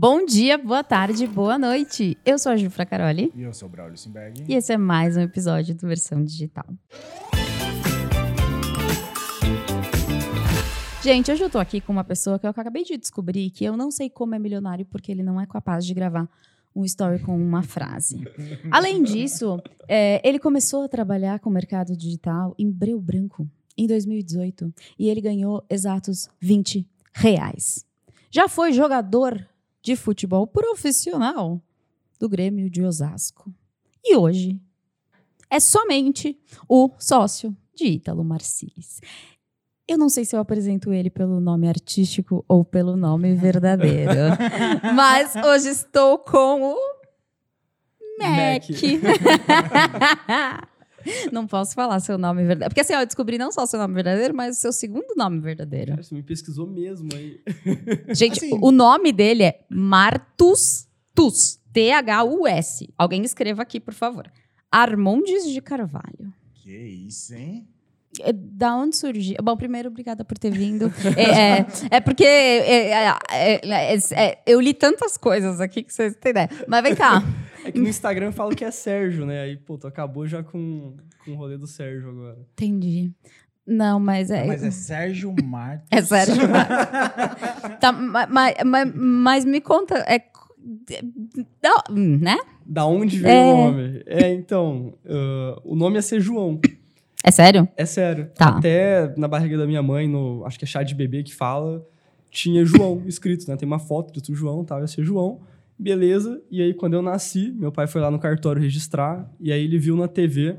Bom dia, boa tarde, boa noite. Eu sou a Ju Fracaroli. E eu sou o Braulio Simberg. E esse é mais um episódio do Versão Digital. Gente, hoje eu tô aqui com uma pessoa que eu acabei de descobrir que eu não sei como é milionário porque ele não é capaz de gravar um story com uma frase. Além disso, é, ele começou a trabalhar com o mercado digital em Breu Branco em 2018 e ele ganhou exatos 20 reais. Já foi jogador de futebol profissional do Grêmio de Osasco. E hoje é somente o sócio de Ítalo Marcilis. Eu não sei se eu apresento ele pelo nome artístico ou pelo nome verdadeiro. mas hoje estou com o Mac. não posso falar seu nome verdadeiro. Porque assim, ó, eu descobri não só seu nome verdadeiro, mas o seu segundo nome verdadeiro. Cara, você me pesquisou mesmo aí. Gente, Assim- o nome dele é Martus Tus. T-H-U-S. Alguém escreva aqui, por favor. Armondes de Carvalho. Que isso, hein? É, Da onde surgiu? Bom, primeiro, obrigada por ter vindo. É, é- é porque é, é, é, é, é, eu li tantas coisas aqui que vocês têm ideia. Mas vem cá. É que no Instagram fala que é Sérgio, né? Aí, pô, tu acabou já com, com o rolê do Sérgio agora. Entendi. Não, mas é. Mas é Sérgio Martos. É sério. tá, mas, mas, mas me conta. É, da- né? Da onde veio É. o nome? É, então, ah, o nome ia ser João. É sério? É sério. Tá. Até na barriga da minha mãe, no, acho que é chá de bebê que fala, tinha João escrito, né? Tem uma foto do João, tal, ia ser João. Beleza. E aí, quando eu nasci, meu pai foi lá no cartório registrar, e aí ele viu na TV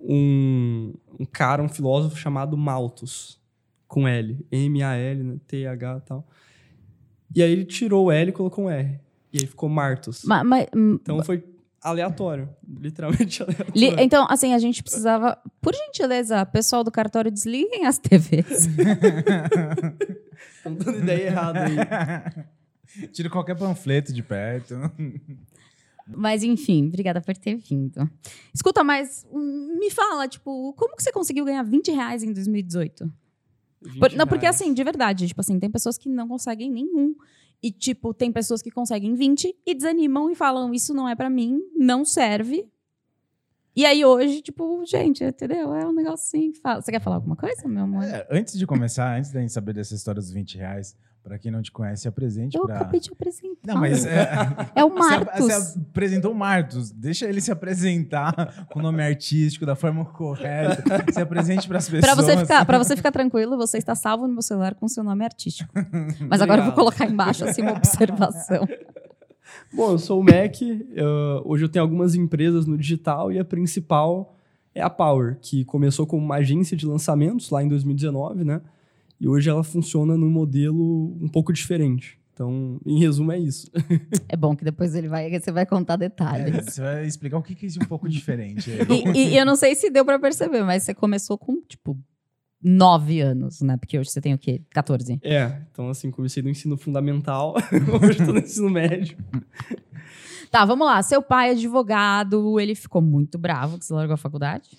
um, um cara, um filósofo chamado Malthus, com L. M-A-L, né? T-H e tal. E aí ele tirou o L e colocou um R. E aí ficou Martus. Ma- ma- Então foi aleatório. Literalmente aleatório. li- então, assim, a gente precisava. Por gentileza, pessoal do cartório, desliguem as TVs. Estão dando ideia errada aí. Tira qualquer panfleto de perto. Mas, enfim, obrigada por ter vindo. Escuta, mas hum, me fala, tipo, como que você conseguiu ganhar 20 reais em 2018? 20 Por- não, porque reais. assim, de verdade, tipo assim, tem pessoas que não conseguem nenhum. E, tipo, tem pessoas que conseguem 20 e desanimam e falam, isso não é pra mim, não serve. E aí hoje, tipo, gente, entendeu? É um negócio assim. que fala- Você quer falar alguma coisa, meu amor? É, antes de começar, antes da gente saber dessa história dos 20 reais, pra quem não te conhece, apresente Eu pra... acabei de apresentar. Não, mas é, É o você, Marcos. você apresentou o Martos. Deixa ele se apresentar com o nome artístico, da forma correta. Se apresente pras pessoas. Pra você, ficar, você ficar tranquilo, você está salvo no meu celular com seu nome artístico. Mas agora eu vou colocar embaixo assim uma observação. Bom, eu sou o Mac. eu- hoje eu tenho algumas empresas no digital e a principal é a Power, que começou como uma agência de lançamentos lá em 2019, né? E hoje ela funciona num modelo um pouco diferente. Então, em resumo, é isso. É bom que depois ele vai, você vai contar É, detalhes. você vai explicar o que que é isso um pouco diferente. aí. E, e eu não sei se deu pra perceber, mas você começou com, tipo, nove anos, né? Porque hoje você tem o quê? 14. É, então assim, comecei no ensino fundamental, hoje estou no ensino médio. Tá, vamos lá. Seu pai é advogado, ele ficou muito bravo que você largou a faculdade.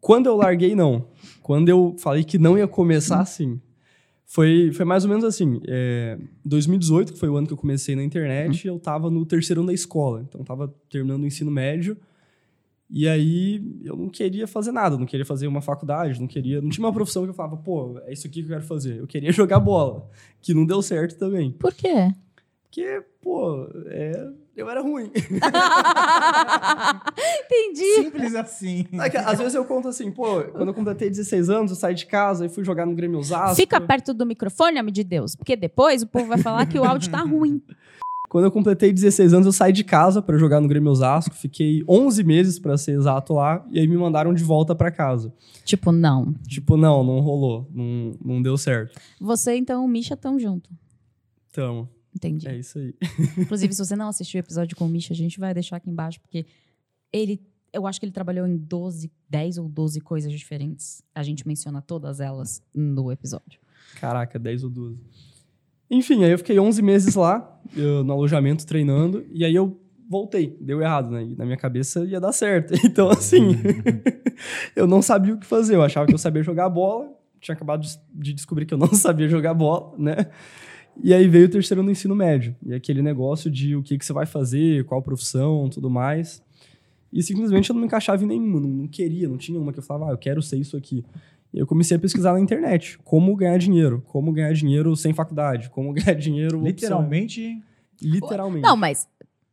Quando eu larguei, não. Quando eu falei que não ia começar, sim. Foi, foi mais ou menos assim. É, 2018, que foi o ano que eu comecei na internet, eu tava no terceiro ano da escola. Então, eu tava terminando o ensino médio. E aí, eu não queria fazer nada. Não queria fazer uma faculdade, não queria... Não tinha uma profissão que eu falava, pô, é isso aqui que eu quero fazer. Eu queria jogar bola, que não deu certo também. Por quê? Porque, pô, é, eu era ruim. Entendi. Simples assim. É que, Às vezes eu conto assim, pô, quando eu completei 16 anos, eu saí de casa e fui jogar no Grêmio Osasco. Fica perto do microfone, homem de Deus, porque depois o povo vai falar que o áudio tá ruim. Quando eu completei 16 anos, eu saí de casa pra jogar no Grêmio Osasco. Fiquei 11 meses, pra ser exato, lá. E aí me mandaram de volta pra casa. Tipo, não. Tipo, não, não rolou. Não, não deu certo. Você, então, o Misha tão junto. Então, Entendi. é isso aí. Inclusive, se você não assistiu o episódio com o Misha, a gente vai deixar aqui embaixo, porque ele. Eu acho que ele trabalhou em 12, 10 ou 12 coisas diferentes. A gente menciona todas elas no episódio. Caraca, 10 ou 12. Enfim, aí eu fiquei 11 meses lá, eu, no alojamento, treinando. E aí eu voltei. Deu errado, né? E na minha cabeça ia dar certo. Então, assim, eu não sabia o que fazer. Eu achava que eu sabia jogar bola. Tinha acabado de- de descobrir que eu não sabia jogar bola, né? E aí veio o terceiro ano do ensino médio. E aquele negócio de o que, que você vai fazer, qual profissão, tudo mais. E simplesmente eu não me encaixava em nenhuma, não, não queria, não tinha uma que eu falava, ah, eu quero ser isso aqui. E eu comecei a pesquisar na internet como ganhar dinheiro, como ganhar dinheiro sem faculdade, como ganhar dinheiro. opção. Literalmente. Literalmente. Não, mas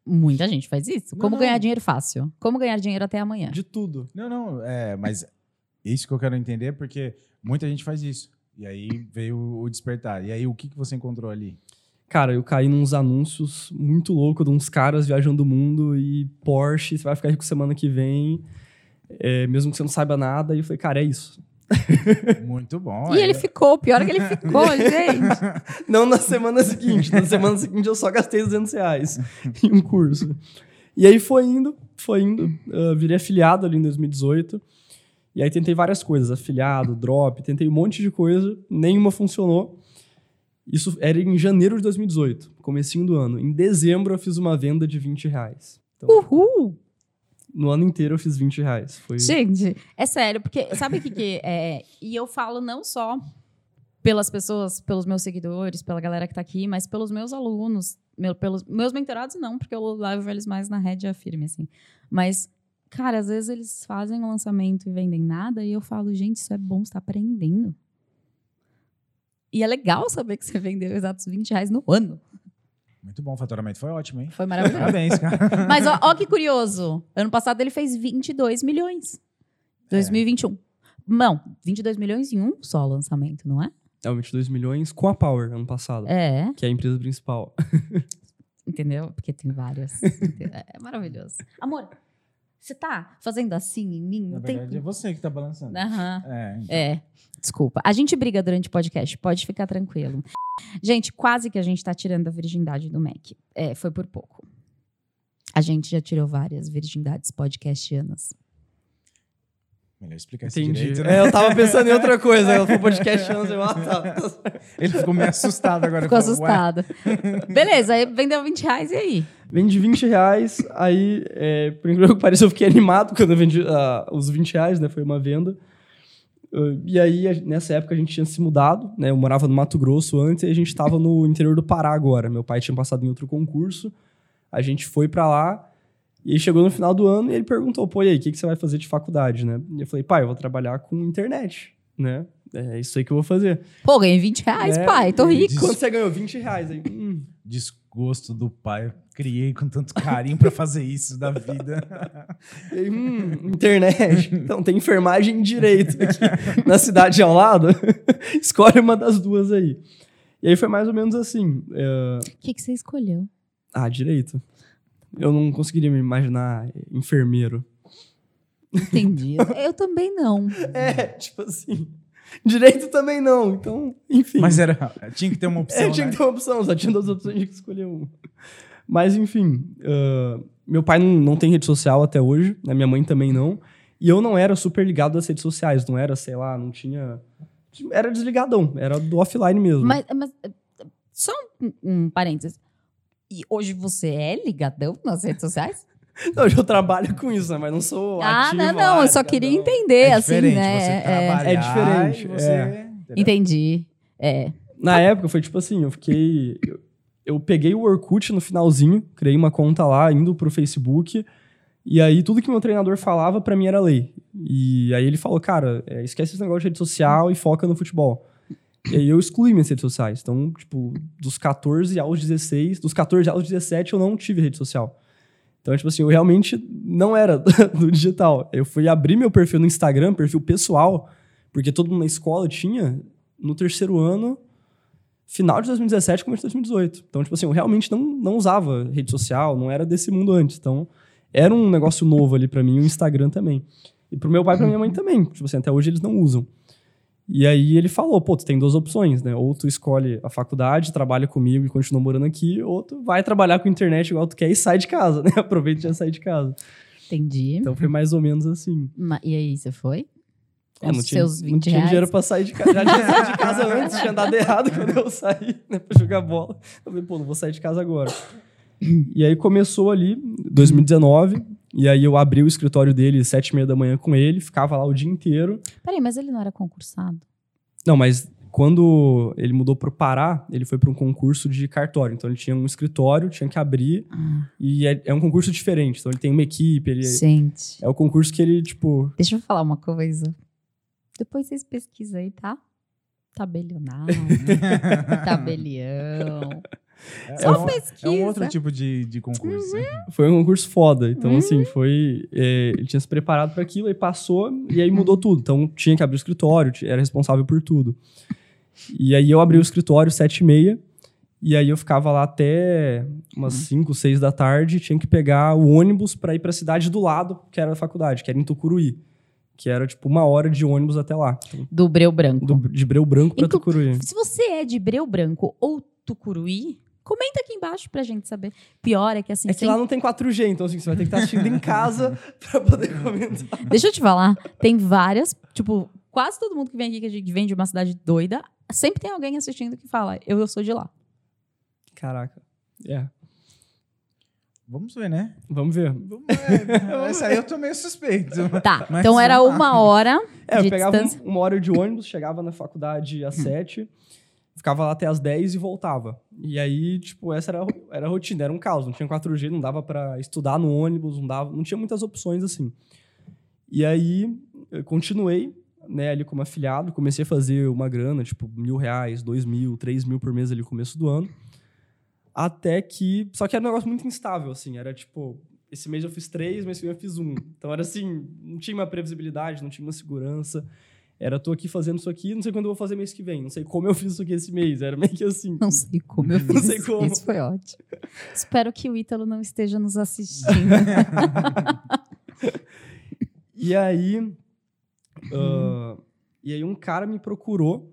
muita gente faz isso. Não, Como não. ganhar dinheiro fácil? Como ganhar dinheiro até amanhã? De tudo. Não, não, é, mas isso que eu quero entender, porque muita gente faz isso. E aí veio o despertar. E aí, o que, que você encontrou ali? Cara, eu caí nos anúncios muito loucos de uns caras viajando o mundo e Porsche, você vai ficar rico semana que vem, é, mesmo que você não saiba nada. E eu falei, cara, é isso. Muito bom. E é. ele ficou, pior é que ele ficou, gente. Não na semana seguinte. Na semana seguinte eu só gastei 200 reais em um curso. E aí foi indo, foi indo. Uh, virei afiliado ali em 2018. E aí tentei várias coisas, afiliado, drop, tentei um monte de coisa, nenhuma funcionou. Isso era em janeiro de 2018, comecinho do ano. Em dezembro eu fiz uma venda de 20 reais. Então, Uhul! no ano inteiro eu fiz 20 reais. Foi... Gente, é sério, porque sabe o que, que é? E eu falo não só pelas pessoas, pelos meus seguidores, pela galera que tá aqui, mas pelos meus alunos, meu- pelos meus mentorados não, porque eu levo eles mais na rédea firme, assim. Mas, cara, às vezes eles fazem o lançamento e vendem nada, e eu falo, gente, isso é bom, você tá aprendendo. E é legal saber que você vendeu exatos 20 reais no ano. Muito bom, o faturamento foi ótimo, hein? Foi maravilhoso. Parabéns, cara. Mas ó, ó que curioso. Ano passado ele fez 22 milhões. 2021. Não, 22 milhões em um só lançamento, não é? É, 22 milhões com a Power ano passado, É, que é a empresa principal. entendeu? Porque tem várias. é maravilhoso. Amor, você tá fazendo assim em mim? Na tem... verdade, é você que tá balançando. Aham. É, então. É, desculpa. A gente briga durante o podcast, pode ficar tranquilo. Gente, quase que a gente tá tirando a virgindade do Mac. É, foi por pouco. A gente já tirou várias virgindades podcastianas. Melhor explicar isso Entendi. direito, né? É, eu tava pensando em outra coisa. Ela foi podcast anos, ah, tá. Ele ficou meio assustado agora. Ficou Falou, "Ué, assustada. Beleza, aí vendeu 20 reais e aí? Vendi 20 reais, aí, é, por incrível que pareça, eu fiquei animado quando eu vendi ah, os 20 reais, né? Foi uma venda. Uh, e aí, a- nessa época, a gente tinha se mudado, né? Eu morava no Mato Grosso antes e a gente tava no interior do Pará agora. Meu pai tinha passado em outro concurso, a gente foi pra lá, e aí chegou no final do ano e ele perguntou, pô, e aí, o que, que você vai fazer de faculdade, né? E eu falei, pai, eu vou trabalhar com internet, né? É isso aí que eu vou fazer. Pô, ganhei 20 reais, É, pai, tô e rico. Quando você ganhou 20 reais, aí, hum, Desgosto do pai. Criei com tanto carinho pra fazer isso da vida. E aí, hum, internet. Então, tem enfermagem e direito aqui na cidade ao lado. Escolhe uma das duas aí. E aí foi mais ou menos assim. é, O que, que você escolheu? Ah, direito. Eu não conseguiria me imaginar enfermeiro. Entendi. Eu também não. É, tipo assim. Direito também não. Então, enfim. Mas era, tinha que ter uma opção, É, tinha né? que ter uma opção, só tinha duas opções, tinha que escolher uma. Mas, enfim, ah, meu pai não, não tem rede social até hoje, né? minha mãe também não. E eu não era super ligado às redes sociais, não era, sei lá, não tinha. Era desligadão, era do offline mesmo. Mas, mas, só um, um parênteses. E hoje você é ligadão nas redes sociais? Não, hoje eu trabalho com isso, né? Mas não sou. ah, ativo, não, não. ah, Eu só queria entender, É assim, diferente né? você É, trabalhar É diferente, e você... é. entendi. É. Na época foi tipo assim, eu fiquei. Eu, peguei o Orkut no finalzinho, criei uma conta lá, indo pro Facebook. E aí tudo que meu treinador falava pra mim era lei. E aí ele falou, cara, é, esquece esse negócio de rede social e foca no futebol. E aí eu excluí minhas redes sociais. Então, tipo, dos 14 aos 16, dos 14 aos 17 eu não tive rede social. Então, tipo assim, eu realmente não era do digital. Eu fui abrir meu perfil no Instagram, perfil pessoal, porque todo mundo na escola tinha, no terceiro ano, final de 2017, começo de 2018. Então, tipo assim, eu realmente não, não usava rede social, não era desse mundo antes. Então, era um negócio novo ali pra mim, o Instagram também. E pro meu pai e pra minha mãe também. Tipo assim, até hoje eles não usam. E aí ele falou, pô, tu tem duas opções, né? Ou tu escolhe a faculdade, trabalha comigo e continua morando aqui, ou tu vai trabalhar com internet igual tu quer e sai de casa, né? Aproveita e já sai de casa. Entendi. Então foi mais ou menos assim. Ma- E aí, você foi? É, não tinha, seus 20 não tinha reais? dinheiro pra sair de casa. Já tinha saído de casa antes, tinha dado errado quando eu saí, né, pra jogar bola. Eu falei, pô, não vou sair de casa agora. E aí começou ali, 2019, e aí eu abri o escritório dele sete e meia da manhã com ele, ficava lá o dia inteiro. Peraí, mas ele não era concursado? Não, mas quando ele mudou para o Pará, ele foi para um concurso de cartório. Então ele tinha um escritório, tinha que abrir Ah, e é, é um concurso diferente. Então ele tem uma equipe, ele gente. é o concurso que ele tipo Deixa eu falar uma coisa. Depois vocês pesquisam aí, tá? Tabelionário, tabelião. É, Só um, pesquisa. é um outro tipo de, de concurso. né? foi um concurso foda. Então Uhum. assim foi é, ele tinha se preparado para aquilo, aí passou e aí mudou tudo. Então tinha que abrir o escritório, era responsável por tudo. E aí eu abri o escritório sete e meia e aí eu ficava lá até umas 5, 6 da tarde, tinha que pegar o ônibus para ir para a cidade do lado, que era a faculdade, que era em Tucuruí, que era tipo uma hora de ônibus até lá, Do Breu Branco. do- de Breu Branco para Tucuruí. Se você é de Breu Branco ou Tucuruí, comenta aqui embaixo pra gente saber. Pior é que assim. É que sem- lá não tem 4G, então assim, você vai ter que estar assistindo em casa para poder comentar. Deixa eu te falar, tem várias, tipo, quase todo mundo que vem aqui, que vem de uma cidade doida, sempre tem alguém assistindo que fala, eu, eu sou de lá. Caraca. É. Vamos ver, né? Vamos ver. Vamos ver. Essa aí eu tô meio suspeito. Tá, Mas então era vamos lá. uma hora É, eu pegava um- distância. uma hora de ônibus, chegava na faculdade às sete, ficava lá até às 10 e voltava. E aí, tipo, essa era, era a rotina, era um caos. Não tinha 4G, não dava pra estudar no ônibus, não, dava, não tinha muitas opções assim. E aí, eu continuei, né, ali como afiliado, comecei a fazer uma grana, tipo, mil reais, dois mil, três mil por mês ali no começo do ano. Até que. Só que era um negócio muito instável, assim. Era tipo, esse mês eu fiz três, mês que vem eu fiz um. Então era assim, não tinha uma previsibilidade, não tinha uma segurança. Era, tô aqui fazendo isso aqui, não sei quando eu vou fazer mês que vem, não sei como eu fiz isso aqui esse mês. Era meio que assim. Não sei como eu Não fiz. sei como. Isso foi ótimo. Espero que o Ítalo não esteja nos assistindo. E aí. ah, e aí um cara me procurou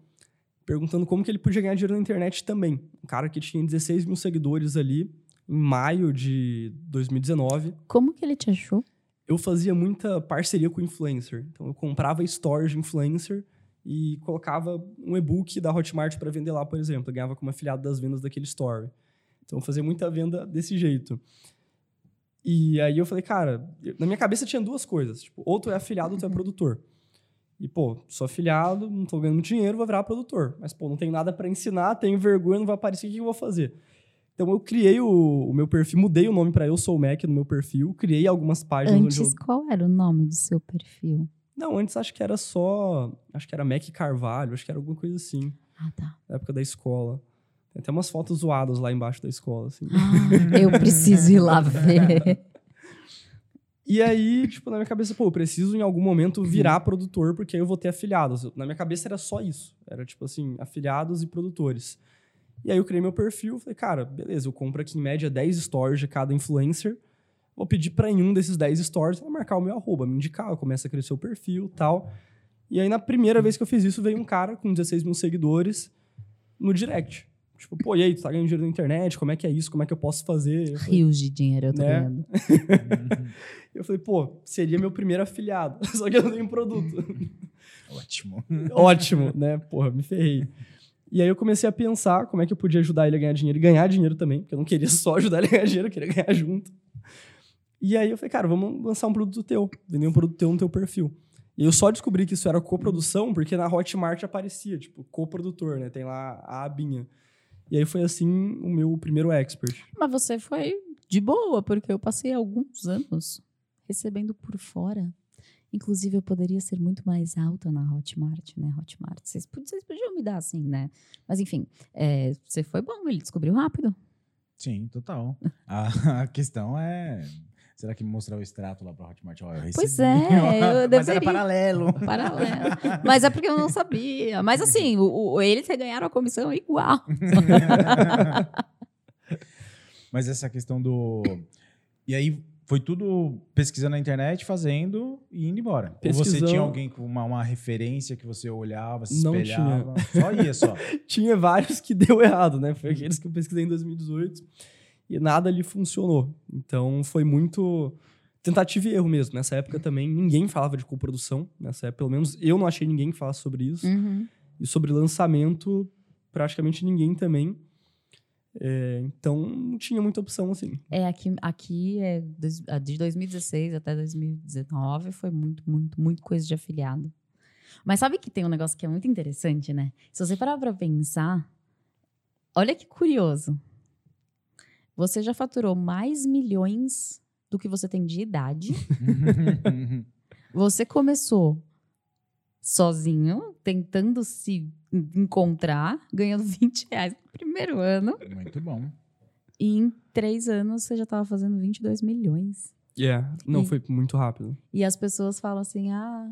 perguntando como que ele podia ganhar dinheiro na internet também. Um cara que tinha 16 mil seguidores ali, em maio de 2019. como que ele te achou? eu fazia muita parceria com influencer. Então eu comprava stores de influencer e colocava um e-book da Hotmart para vender lá, por exemplo. Eu ganhava como afiliado das vendas daquele store. Então eu fazia muita venda desse jeito. E aí eu falei, cara, na minha cabeça tinha duas coisas. Tipo, ou tu é afiliado ou tu é produtor. E, pô, sou afiliado, não tô ganhando dinheiro, vou virar produtor. Mas, pô, não tenho nada para ensinar, tenho vergonha, não vai aparecer, o que eu vou fazer? Então eu criei o, o meu perfil, mudei o nome para Eu Sou o Mac no meu perfil, criei algumas páginas eu Antes, qual era o nome do seu perfil? não, antes acho que era só. Acho que era Mac Carvalho, acho que era alguma coisa assim, Ah, tá. na época da escola. Tem até umas fotos zoadas lá embaixo da escola, assim. Ah, eu preciso ir lá ver. E aí, tipo, na minha cabeça, pô, eu preciso em algum momento virar produtor, porque aí eu vou ter afiliados. Na minha cabeça era só isso. Era, tipo assim, afiliados e produtores. E aí eu criei meu perfil, falei, cara, beleza, eu compro aqui em média 10 stories de cada influencer. Vou pedir pra em um desses 10 stories marcar o meu arroba, me indicar, começa a crescer o perfil e tal. E aí, na primeira vez que eu fiz isso, veio um cara com 16 mil seguidores no direct. Tipo, pô, e aí, tu tá ganhando dinheiro na internet? Como é que é isso? Como é que eu posso fazer? Eu falei, Rios de dinheiro, eu tô Né? vendo. eu falei, pô, seria meu primeiro afiliado. Só que eu não tenho produto. Ótimo. Ótimo, né? Porra, me ferrei. E aí eu comecei a pensar como é que eu podia ajudar ele a ganhar dinheiro e ganhar dinheiro também, porque eu não queria só ajudar ele a ganhar dinheiro, eu queria ganhar junto. E aí eu falei, cara, vamos lançar um produto teu, vender um produto teu no teu perfil. E eu só descobri que isso era coprodução porque na Hotmart aparecia, tipo, coprodutor, né? Tem lá a abinha. E aí foi assim o meu primeiro expert. Mas você foi de boa, porque eu passei alguns anos recebendo por fora. Inclusive, eu poderia ser muito mais alta na Hotmart, né? Hotmart. Vocês, vocês podiam me dar assim, né? Mas enfim, é, você foi bom, ele descobriu rápido. Sim, total. A, a questão é. Será que mostrar o extrato lá pra Hotmart? Ó, eu. Pois é, eu Mas era deveria. paralelo. Paralelo. Mas é porque eu não sabia. Mas assim, o, o, eles ganharam a comissão igual. Mas essa questão do. E aí foi tudo pesquisando na internet, fazendo e indo embora. Ou você tinha alguém com uma, uma referência que você olhava, se Não espelhava? Só ia só. Tinha vários que deu errado, né? Foi aqueles que eu pesquisei em 2018 e nada ali funcionou. Então foi muito tentativa e erro mesmo. Nessa época também ninguém falava de coprodução. Nessa época, pelo menos eu não achei ninguém que falasse sobre isso. Uhum. E sobre lançamento, praticamente ninguém também. É, então não tinha muita opção assim. É, aqui, aqui é dois- a de 2016 até 2019 foi muito, muito, muito coisa de afiliado. Mas sabe que tem um negócio que é muito interessante, né? Se você parar pra pensar, olha que curioso. Você já faturou mais milhões do que você tem de idade. Você começou sozinho, tentando se encontrar, ganhando 20 reais no primeiro ano. Muito bom. E em três anos você já estava fazendo 22 milhões. Yeah. Não, E- foi muito rápido. E as pessoas falam assim: ah,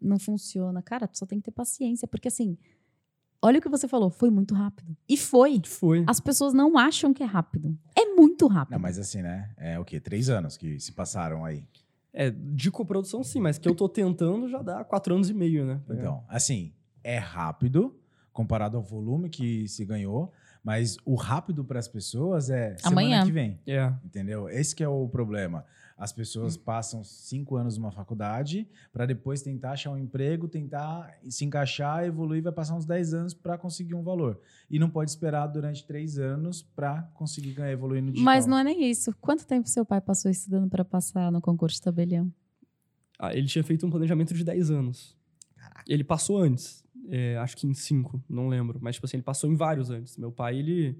não funciona. Cara, tu só tem que ter paciência. Porque assim, olha o que você falou, foi muito rápido. E foi. Foi. As pessoas não acham que é rápido. É muito rápido. Não, mas assim, né? É o quê? Três anos que se passaram aí. É, de coprodução sim, mas que eu tô tentando já dá quatro anos e meio, né? Então, assim, é rápido comparado ao volume que se ganhou, mas o rápido para as pessoas é semana Amanhã. que vem. É. Entendeu? Esse que é o problema. As pessoas Hum. passam cinco anos numa faculdade para depois tentar achar um emprego, tentar se encaixar, evoluir, vai passar uns 10 anos para conseguir um valor. E não pode esperar durante três anos para conseguir ganhar, evoluir no digital. Mas não é nem isso. Quanto tempo seu pai passou estudando para passar no concurso de tabelião? Ah, ele tinha feito um planejamento de 10 anos. Ele passou antes. É, acho que em 5, não lembro. Mas, tipo assim, ele passou em vários antes. Meu pai, ele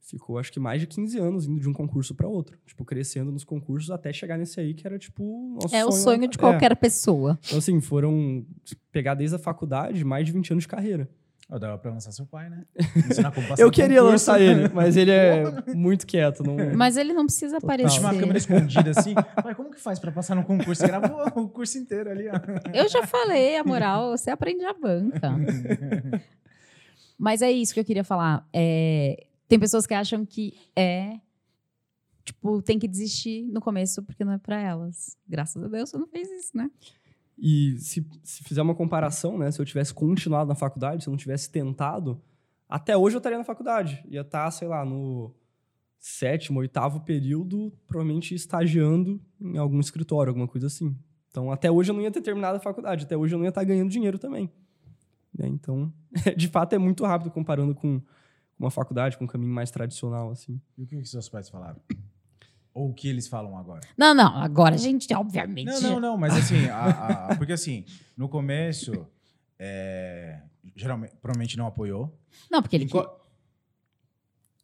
ficou, acho que mais de 15 anos indo de um concurso para outro. Tipo, crescendo nos concursos até chegar nesse aí, que era, tipo... nosso É o sonho de é. qualquer pessoa. Então, assim, foram pegar desde a faculdade mais de 20 anos de carreira. Ó, dava para lançar seu pai, né? Eu queria concurso. lançar ele, mas ele é muito quieto. Não... Mas ele não precisa Total. aparecer. Tinha uma câmera escondida assim. Pai, como que faz para passar no concurso? Você gravou o curso inteiro ali, ó. Eu já falei, a moral, você aprende a banca. Mas é isso que eu queria falar. É, tem pessoas que acham que é. Tipo, tem que desistir no começo porque não é pra elas. Graças a Deus você não fez isso, né? E se, se fizer uma comparação, né? Se eu tivesse continuado na faculdade, se eu não tivesse tentado, até hoje eu estaria na faculdade. Ia estar, sei lá, no sétimo, oitavo período, provavelmente estagiando em algum escritório, alguma coisa assim. Então, até hoje eu não ia ter terminado a faculdade. Até hoje eu não ia estar ganhando dinheiro também. Né? Então, de fato, é muito rápido comparando com uma faculdade, com um caminho mais tradicional, assim. E o que, que seus pais falaram? Ou o que eles falam agora? Não, não. Agora a gente, obviamente. Não, não, não, mas assim, a- a- porque assim, no começo, é, geralmente, provavelmente não apoiou. Não, porque ele.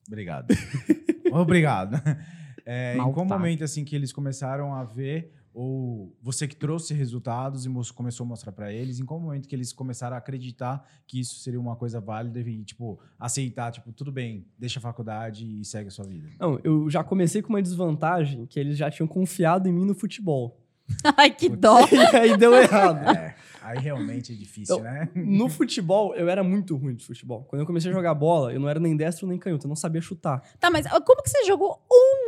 Obrigado. Obrigado. É, em qual momento assim que eles começaram a ver ou você que trouxe resultados e começou a mostrar pra eles, em qual momento que eles começaram a acreditar que isso seria uma coisa válida e tipo aceitar, tipo, tudo bem, deixa a faculdade e segue a sua vida. Não, eu já comecei com uma desvantagem que eles já tinham confiado em mim no futebol. Ai, que dó. E aí deu errado. É, aí realmente é difícil, Então, né? No futebol, eu era muito ruim de futebol. Quando eu comecei a jogar bola, eu não era nem destro nem canhoto, eu não sabia chutar. Tá, mas como que você jogou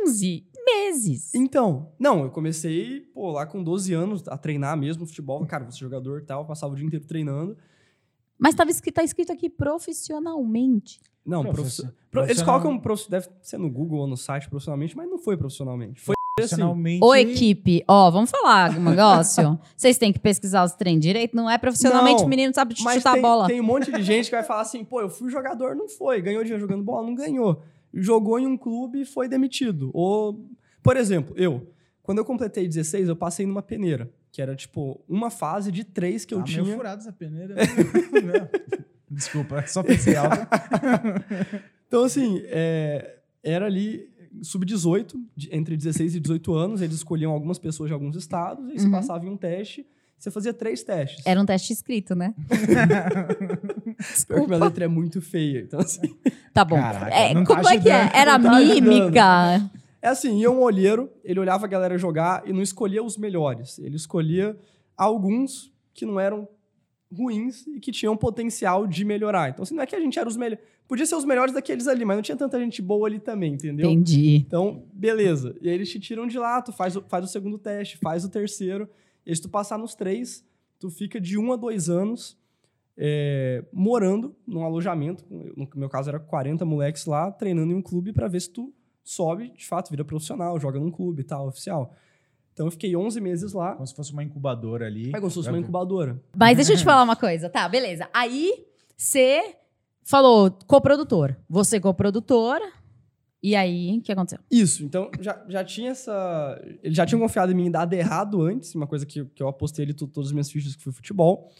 11 meses? Então, não, eu comecei, pô, lá com 12 anos a treinar mesmo futebol. Cara, ser jogador e tal, passava o dia inteiro treinando. Mas tava escrito, tá escrito aqui profissionalmente. Não, Profissi- profissional. Pro, eles profissional. colocam, prof- deve ser no Google ou no site profissionalmente, mas não foi profissionalmente. Foi assim. Profissionalmente. Ô, equipe, ó, vamos falar um negócio? Vocês têm que pesquisar os treinos direito. Não é profissionalmente, Não, o menino sabe Mas chutar a tem, bola. tem um monte de gente que vai falar assim, pô, eu fui jogador, não foi. Ganhou dinheiro jogando bola, não ganhou. Jogou em um clube e foi demitido. Ou, por exemplo, eu, quando eu completei 16, eu passei numa peneira, que era tipo uma fase de três que eu ah, meio tinha. furado essa peneira. Não. Desculpa, só pensei alto. Então, assim, é, era ali sub-18, de- entre 16 e 18 anos, eles escolhiam algumas pessoas de alguns estados, e você Uhum. passava em um teste, você fazia três testes. Era um teste escrito, né? Pior que minha letra é muito feia. Então, assim, Tá bom. Caraca, É, não tá como é que é? Era tá ajudando. mímica. É assim, ia um olheiro, ele olhava a galera jogar e não escolhia os melhores. Ele escolhia alguns que não eram ruins e que tinham potencial de melhorar. Então, assim, não é que a gente era os melhores. Podia ser os melhores daqueles ali, mas não tinha tanta gente boa ali também, entendeu? Entendi. Então, beleza. E aí eles te tiram de lá, tu faz o, faz o segundo teste, faz o terceiro. E aí, se tu passar nos três, tu fica de um a dois anos é, morando num alojamento. No meu caso, era 40 moleques lá, treinando em um clube para ver se tu sobe, de fato, vira profissional, joga num clube e tal, oficial. Então, eu fiquei 11 meses lá. Como se fosse uma incubadora ali. É como se fosse uma incubadora. Mas deixa eu te falar uma coisa. Tá, beleza. Aí você falou coprodutor. Você coprodutor. E aí, o que aconteceu? Isso, então já, já tinha essa. Eles já tinham confiado em mim dado errado antes, uma coisa que, que eu apostei to- todas as minhas fichas que foi futebol.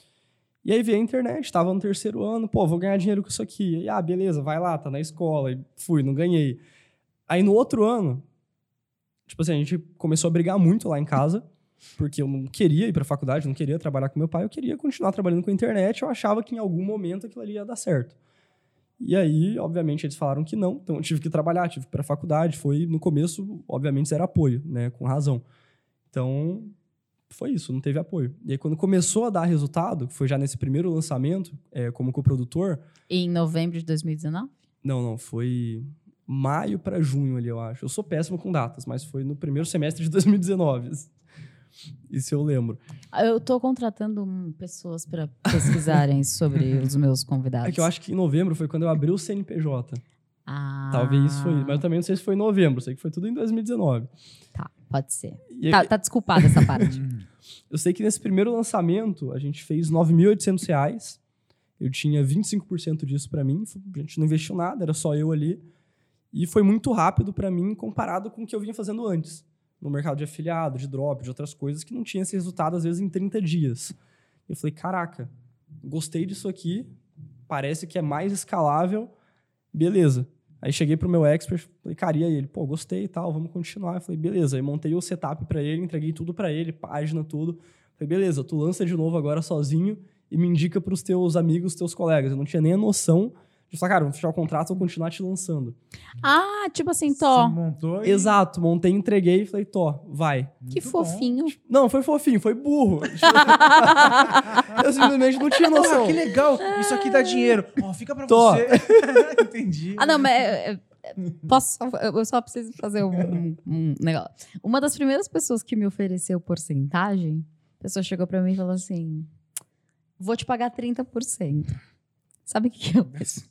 E aí veio a internet, estava no terceiro ano, pô, vou ganhar dinheiro com isso aqui. E, ah, beleza, vai lá, tá na escola. E fui, não ganhei. Aí no outro ano, tipo assim, a gente começou a brigar muito lá em casa, porque eu não queria ir pra faculdade, não queria trabalhar com meu pai, eu queria continuar trabalhando com a internet, eu achava que em algum momento aquilo ali ia dar certo. E aí, obviamente, eles falaram que não, então eu tive que trabalhar, tive que ir pra faculdade. Foi, no começo, obviamente, era apoio, né, com razão. Então, foi isso, não teve apoio. E aí, quando começou a dar resultado, foi já nesse primeiro lançamento, é, como coprodutor. Em novembro de 2019? Não, não, foi maio para junho ali, eu acho. Eu sou péssimo com datas, mas foi no primeiro semestre de 2019. Isso eu lembro. Eu tô contratando pessoas para pesquisarem sobre os meus convidados. É que eu acho que em novembro foi quando eu abri o CNPJ. Ah. Talvez isso foi. Mas eu também não sei se foi em novembro, sei que foi tudo em 2019. Tá, pode ser. E Tá, aí- tá desculpada essa parte. Eu sei que nesse primeiro lançamento a gente fez 9.800 reais. Eu tinha 25% disso para mim. A gente não investiu nada, era só eu ali. E foi muito rápido para mim comparado com o que eu vinha fazendo antes. No mercado de afiliado, de drop, de outras coisas que não tinha esse resultado às vezes em 30 dias. Eu falei, caraca, gostei disso aqui, parece que é mais escalável, beleza. Aí cheguei pro meu expert, falei, cara, e aí? Ele, pô, gostei e tal, vamos continuar. Eu falei, beleza. Aí montei o setup para ele, entreguei tudo para ele, página, tudo. Falei, beleza, tu lança de novo agora sozinho e me indica pros teus amigos, teus colegas. Eu não tinha nem a noção de falar, cara, vamos fechar o contrato, vou continuar te lançando. ah, tipo assim, Você Tó. montou e... Exato, montei, entreguei e falei, Tó, vai. Que Muito bom. fofinho. Não, foi fofinho, foi burro. eu simplesmente não tinha noção. Ah, que legal! Isso aqui dá dinheiro. Ó, fica pra Tô. você. Entendi. Ah, não, mas. é, é, Posso, só- eu só preciso fazer um, um negócio. Uma das primeiras pessoas que me ofereceu porcentagem, a pessoa chegou pra mim e falou assim: Vou te pagar 30%. Sabe o que, que eu fiz?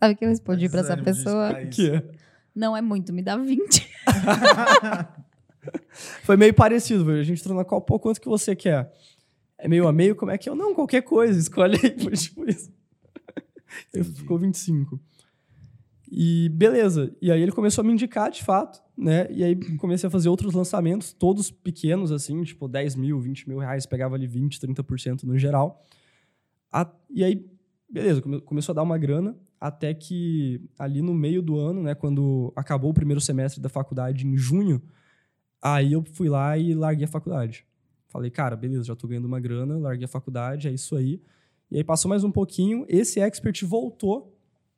Sabe o que eu respondi pra essa pessoa? Que é. Não é muito, me dá 20. Foi meio parecido, velho. A gente entrou na qual, pô, quanto que você quer? É meio a meio, como é que é? Eu, não, qualquer coisa, escolhe aí. Foi tipo isso. Ele ficou 25. E beleza. E aí ele começou a me indicar, de fato, né? E aí comecei a fazer outros lançamentos, todos pequenos, assim, tipo 10 mil, 20 mil reais, pegava ali 20, 30% no geral. A- e aí, beleza, come- começou a dar uma grana, até que ali no meio do ano, né, quando acabou o primeiro semestre da faculdade em junho, aí eu fui lá e larguei a faculdade. Falei, cara, beleza, já tô ganhando uma grana, larguei a faculdade, é isso aí. E aí passou mais um pouquinho, esse expert voltou,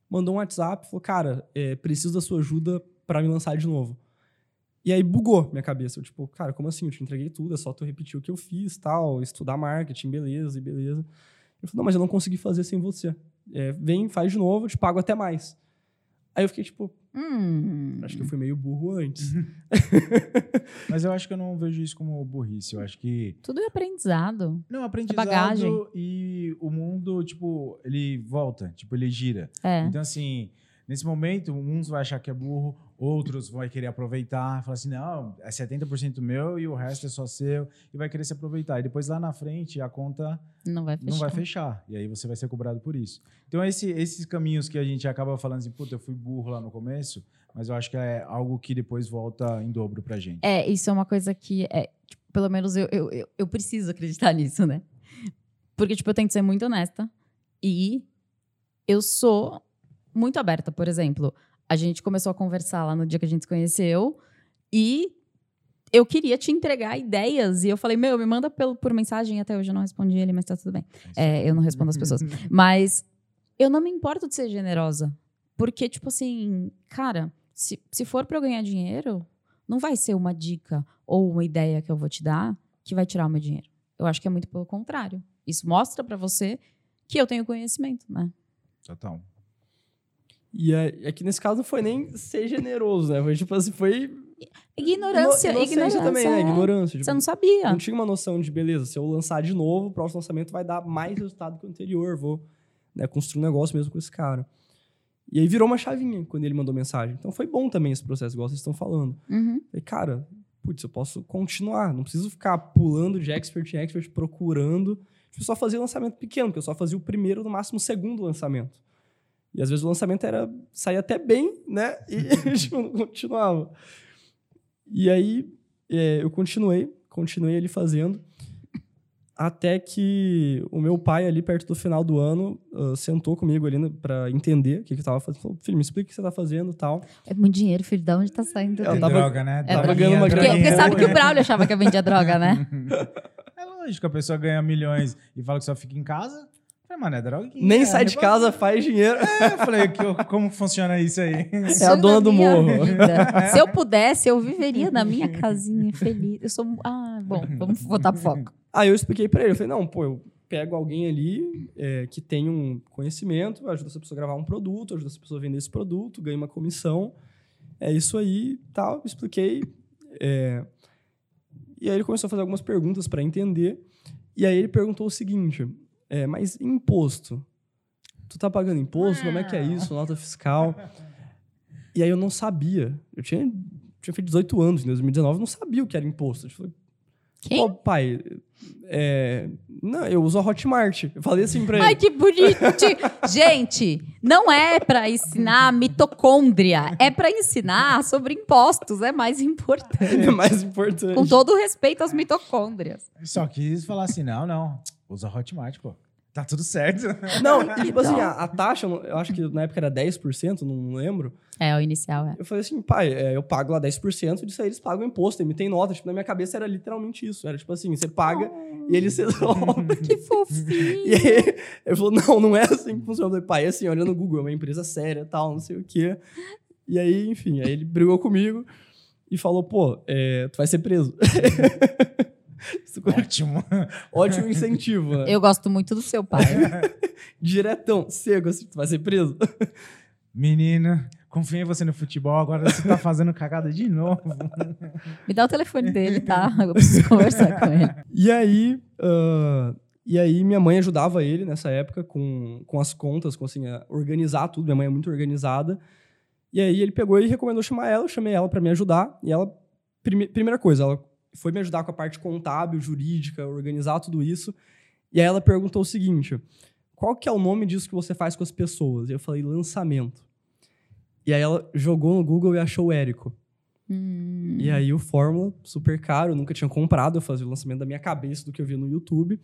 mandou um WhatsApp, falou, cara, é, preciso da sua ajuda para me lançar de novo. E aí bugou minha cabeça. Eu, tipo, cara, como assim? Eu te entreguei tudo, é só tu repetir o que eu fiz, tal, estudar marketing, beleza, e beleza. Ele falou, não, mas eu não consegui fazer sem você. É, vem, faz de novo, eu te pago até mais. Aí eu fiquei, tipo, Hum. acho que eu fui meio burro antes. Mas eu acho que eu não vejo isso como burrice. Eu acho que. Tudo é aprendizado. Não, aprendizado bagagem. e o mundo, tipo, ele volta, tipo, ele gira. É. Então, assim, nesse momento, uns vai achar que é burro, outros vão querer aproveitar, falar assim, não, é 70% meu e o resto é só seu, e vai querer se aproveitar. E depois lá na frente a conta Não vai fechar. não vai fechar. E aí você vai ser cobrado por isso. Então, esse- esses caminhos que a gente acaba falando assim, puta, eu fui burro lá no começo, mas eu acho que é algo que depois volta em dobro pra gente. É, isso é uma coisa que, é, tipo, pelo menos eu, eu, eu, eu preciso acreditar nisso, né? Porque, tipo, eu tento ser muito honesta e eu sou muito aberta. Por exemplo, a gente começou a conversar lá no dia que a gente se conheceu e eu queria te entregar ideias e eu falei, meu, me manda pelo, por mensagem. Até hoje eu não respondi ele, mas tá tudo bem. É, eu não respondo as pessoas. Mas eu não me importo de ser generosa. Porque, tipo assim, cara, se, se for pra eu ganhar dinheiro, não vai ser uma dica ou uma ideia que eu vou te dar que vai tirar o meu dinheiro. Eu acho que é muito pelo contrário. Isso mostra pra você que eu tenho conhecimento, né? Total. E é, é que nesse caso não foi nem ser generoso, né? Foi tipo assim, foi. Ignorância, ino- ignorância. também, né? é. Ignorância. Tipo, Você não sabia. não tinha uma noção de, beleza, se eu lançar de novo, o próximo lançamento vai dar mais resultado que o anterior. Vou né, construir um negócio mesmo com esse cara. E aí virou uma chavinha quando ele mandou mensagem. Então foi bom também esse processo, igual vocês estão falando. Uhum. Falei, cara, putz, eu posso continuar. Não preciso ficar pulando de expert em expert, procurando. Tipo, só fazia lançamento pequeno, porque eu só fazia o primeiro, no máximo o segundo lançamento. E às vezes o lançamento era saía até bem, né? E tipo, não continuava. E aí é, eu continuei, continuei ali fazendo. Até que o meu pai, ali perto do final do ano, uh, sentou comigo ali para entender o que, que eu tava fazendo. Falou, filho, me explica o que você tá fazendo e tal. É muito dinheiro, filho. Da onde tá saindo? Eu É tava- droga, né? É, tava ganhando uma Porque, droguinha. porque sabe que o Braulio achava que eu vendia droga, né? É lógico, a pessoa ganha milhões e fala que só fica em casa. Mano, é que- Nem é, sai de casa, faz dinheiro. É, eu falei, que, como funciona isso aí? É a dona do morro. vida. Se eu pudesse, eu viveria na minha casinha feliz. Eu sou. Ah, bom, vamos botar foco. Aí eu expliquei pra ele, eu falei, não, pô, eu pego alguém ali é, que tem um conhecimento, ajuda essa pessoa a gravar um produto, ajuda essa pessoa a vender esse produto, ganha uma comissão, é isso aí, tal, expliquei. é, e aí ele começou a fazer algumas perguntas pra entender, e aí ele perguntou o seguinte, é, mas imposto? Tu tá pagando imposto? Como é que é isso? Nota fiscal? E aí eu não sabia, eu tinha, tinha feito 18 anos, em 2019, eu não sabia o que era imposto. Eu falei, Quem? Pô, pai, é, não, eu uso a Hotmart. Eu falei assim pra ele. Ai, que bonito! Gente, não é pra ensinar mitocôndria, é pra ensinar sobre impostos, é mais importante. é mais importante. Com todo o respeito às mitocôndrias. Só quis falar assim, não, não, usa Hotmart, pô. Tá tudo certo. Não, e, tipo assim, a, a taxa, eu eu acho que na época era 10%, não lembro. É, o inicial é. Eu falei assim, pai, é, eu pago lá 10%, disso aí eles pagam imposto, emitem nota. Tipo, na minha cabeça era literalmente isso. Era tipo assim, você paga e eles resolvem. Que fofinho. E aí, ele falou, não, não é assim que funciona. Eu falei, pai, é assim, olha no Google, é uma empresa séria, tal, não sei o quê. E aí, enfim, aí ele brigou comigo e falou, pô, é, tu vai ser preso. Ótimo. Ótimo incentivo, né? Eu gosto muito do seu pai. Diretão, seco, assim, tu vai ser preso. Menino, confia em você no futebol, agora você tá fazendo cagada de novo. Me dá o telefone dele, tá? Eu preciso conversar com ele. E aí, ah, e aí minha mãe ajudava ele nessa época com, com as contas, com assim, a organizar tudo. Minha mãe é muito organizada. E aí ele pegou e recomendou chamar ela, eu chamei ela para me ajudar. E ela, prime- primeira coisa, ela foi me ajudar com a parte contábil, jurídica, organizar tudo isso. E aí ela perguntou o seguinte: qual que é o nome disso que você faz com as pessoas? E eu falei, lançamento. E aí ela jogou no Google e achou o Érico. Hum. E aí o Fórmula, super caro, eu nunca tinha comprado, eu fazia o lançamento da minha cabeça do que eu via no YouTube.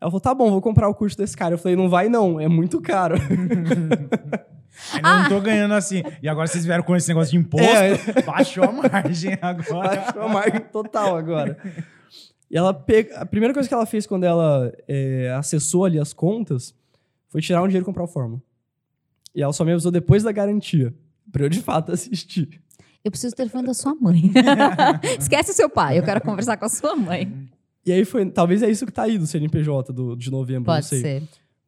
Ela falou, tá bom, vou comprar o curso desse cara. Eu falei, não vai não, é muito caro. Ainda não tô ganhando assim. E agora vocês vieram com esse negócio de imposto, É. baixou a margem agora. Baixou a margem total agora. E ela pega... A primeira coisa que ela fez quando ela é, acessou ali as contas foi tirar um dinheiro e comprar o Fórmula. E ela só me avisou depois da garantia, pra eu de fato assistir. Eu preciso do telefone da sua mãe. Esquece o seu pai, eu quero conversar com a sua mãe. E aí foi... Talvez é isso que tá aí do CNPJ do, de novembro, não Pode sei. ser.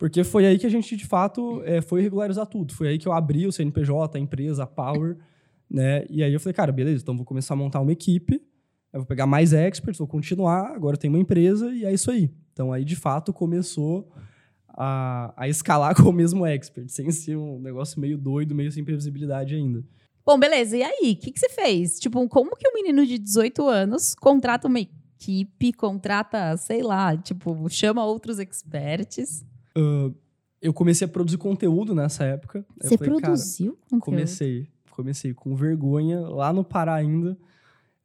Porque foi aí que a gente, de fato, é, foi regularizar tudo. Foi aí que eu abri o CNPJ, a empresa, a Power, né? E aí eu falei, cara, beleza, então vou começar a montar uma equipe, eu vou pegar mais experts, vou continuar, agora tem uma empresa e é isso aí. Então aí, de fato, começou a, a escalar com o mesmo expert, sem ser um negócio meio doido, meio sem previsibilidade ainda. Bom, beleza. E aí, o que, que você fez? Tipo, como que um menino de 18 anos contrata uma equipe, contrata, sei lá, tipo, chama outros experts? Eu comecei a produzir conteúdo nessa época. Eu Você falei, produziu conteúdo? Comecei. Comecei com vergonha, lá no Pará ainda.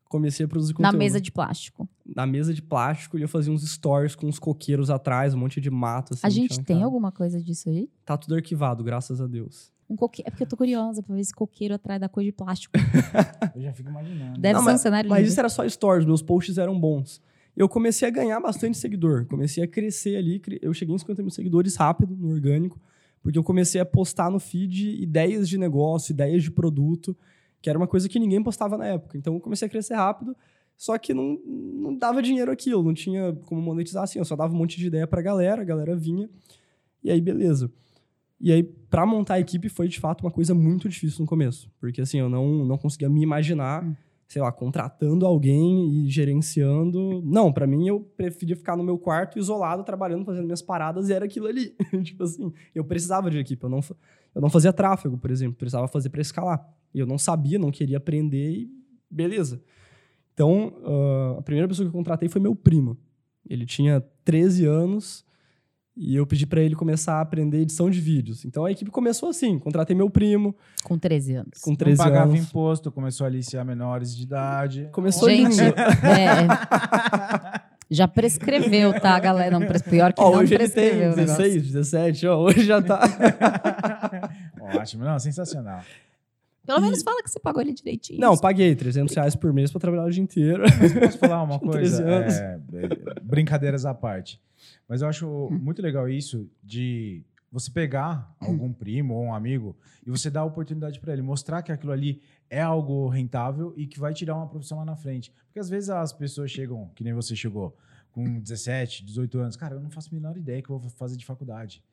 Comecei a produzir Na conteúdo. mesa de plástico. na mesa de plástico e eu fazia uns stories com uns coqueiros atrás, um monte de mato. Assim, a gente tinha um tem cara. alguma coisa disso aí? Tá tudo arquivado, graças a Deus. Um coqueiro. É porque eu tô curiosa pra ver esse coqueiro atrás da cor de plástico. Eu já fico imaginando. Deve Não, ser um mas, cenário mas lindo. isso era só stories, meus posts eram bons. Eu comecei a ganhar bastante seguidor, comecei a crescer ali. Eu cheguei em 50 mil seguidores rápido, no orgânico, porque eu comecei a postar no feed ideias de negócio, ideias de produto, que era uma coisa que ninguém postava na época. Então eu comecei a crescer rápido, só que não, não dava dinheiro aquilo, não tinha como monetizar assim. Eu só dava um monte de ideia pra galera, a galera vinha, e aí beleza. E aí, pra montar a equipe foi de fato uma coisa muito difícil no começo, porque assim, eu não, não conseguia me imaginar sei lá, contratando alguém e gerenciando. Não, pra mim eu preferia ficar no meu quarto isolado, trabalhando, fazendo minhas paradas e era aquilo ali. tipo assim, eu precisava de equipe, eu não, eu não fazia tráfego, por exemplo, precisava fazer pra escalar. E eu não sabia, não queria aprender e beleza. Então, ah, a primeira pessoa que eu contratei foi meu primo. Ele tinha 13 anos e eu pedi pra ele começar a aprender edição de vídeos. Então a equipe começou assim, contratei meu primo Com 13 anos. com Não 13 pagava anos. imposto, começou a aliciar menores de idade. Começou Gente, lindo. é, Já prescreveu, tá, galera? Não, pior que Ó, não hoje ele tem prescreveu. o negócio. 16, 17, ó, hoje já tá. Ótimo, não, sensacional. Pelo menos fala que você pagou ele direitinho. Não, paguei 300 reais por mês pra trabalhar o dia inteiro. Mas posso falar uma coisa? 13 anos. É, é, brincadeiras à parte. Mas eu acho muito legal isso de você pegar algum primo ou um amigo e você dar a oportunidade para ele, mostrar que aquilo ali é algo rentável e que vai tirar uma profissão lá na frente. Porque às vezes as pessoas chegam, que nem você chegou, com 17, 18 anos, cara, eu não faço a menor ideia que eu vou fazer de faculdade.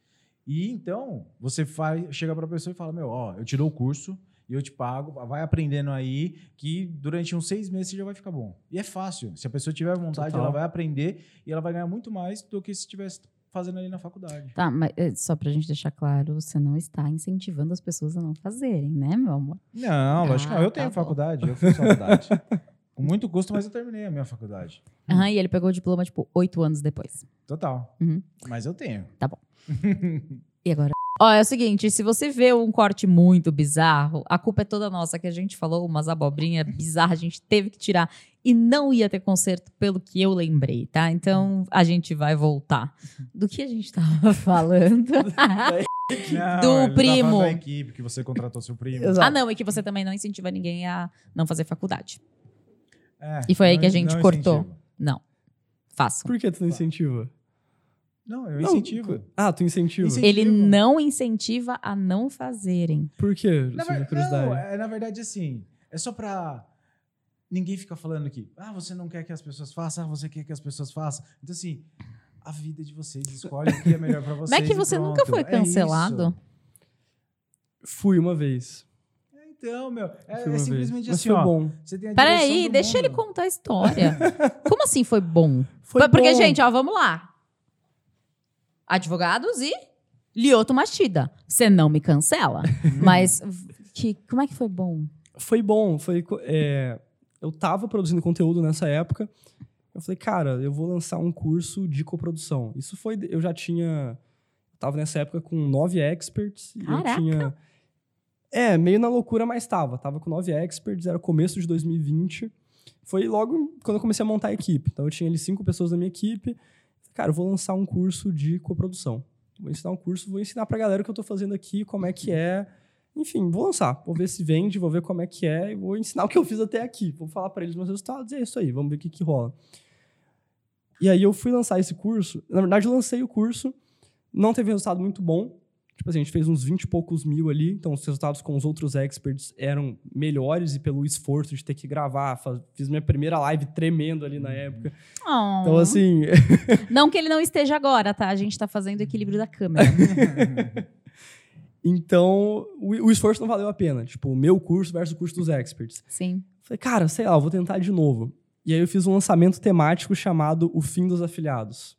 E então, você faz, chega para a pessoa e fala: Meu, ó, eu te dou o curso e eu te pago, vai aprendendo aí, que durante uns seis meses você já vai ficar bom. E é fácil. Se a pessoa tiver vontade, Total. ela vai aprender e ela vai ganhar muito mais do que se estivesse fazendo ali na faculdade. Tá, mas é, só pra gente deixar claro, você não está incentivando as pessoas a não fazerem, né, meu amor? Não, lógico que Ah, não. Eu tá tenho bom. faculdade, eu fiz faculdade. Com muito custo, mas eu terminei a minha faculdade. Aham, e ele pegou o diploma, tipo, oito anos depois. Total. Uhum. Mas eu tenho. E agora? Ó, é o seguinte, se você vê um corte muito bizarro, a culpa é toda nossa, que a gente falou umas abobrinhas bizarras, a gente teve que tirar e não ia ter conserto pelo que eu lembrei, tá? Então a gente vai voltar. Do que a gente tava falando? Não, Do primo. da equipe que você contratou seu primo. Exato. ah, não, e que você também não incentiva ninguém a não fazer faculdade. É, E foi aí que a gente não cortou. incentivo. Não. Façam. Por que tu não incentiva? Não, eu Não, incentivo. Ah, tu incentiva. Incentivo. Ele não incentiva a não fazerem. Por quê? Na, Assim, ver- não, é, na verdade, assim, é só pra ninguém ficar falando que, ah, você não quer que as pessoas façam, ah, você quer que as pessoas façam. Então, assim, a vida de vocês, escolhe o que é melhor pra vocês. Não é que você nunca foi É cancelado? isso. Fui uma vez. É, Então, meu, é, é simplesmente vez. Mas assim, foi ó. bom. Você tem a Peraí, deixa ele mundo. contar a história. Como assim foi bom? Foi Porque, bom. gente, ó, vamos lá. Advogados e Lioto Mastida. Você não me cancela. Mas que, como é que foi bom? Foi bom. Foi, é, eu tava produzindo conteúdo nessa época. Eu falei, cara, eu vou lançar um curso de coprodução. Isso foi. Eu já tinha. Tava nessa época com nove experts. E eu tinha. É, meio na loucura, mas tava. Tava com nove experts, era começo de 2020. Foi logo quando eu comecei a montar a equipe. Então eu tinha ali cinco pessoas na minha equipe. Cara, eu vou lançar um curso de coprodução. Vou ensinar um curso, vou ensinar pra galera o que eu tô fazendo aqui, como é que é. Enfim, vou lançar. Vou ver se vende, vou ver como é que é e vou ensinar o que eu fiz até aqui. Vou falar pra eles meus resultados e é isso aí, vamos ver o que, que rola. E aí eu fui lançar esse curso. Na verdade, eu lancei o curso, não teve resultado muito bom. Tipo assim, a gente fez uns 20 e poucos mil ali, então os resultados com os outros experts eram melhores e pelo esforço de ter que gravar. fa- Fiz minha primeira live tremendo ali na época. Oh. Então, assim, Não que ele não esteja agora, tá? A gente tá fazendo o equilíbrio da câmera. então o, o esforço não valeu a pena. Tipo, o meu curso versus o curso dos experts. Sim. Falei, cara, sei lá, vou tentar de novo. E aí eu fiz um lançamento temático chamado O Fim dos Afiliados.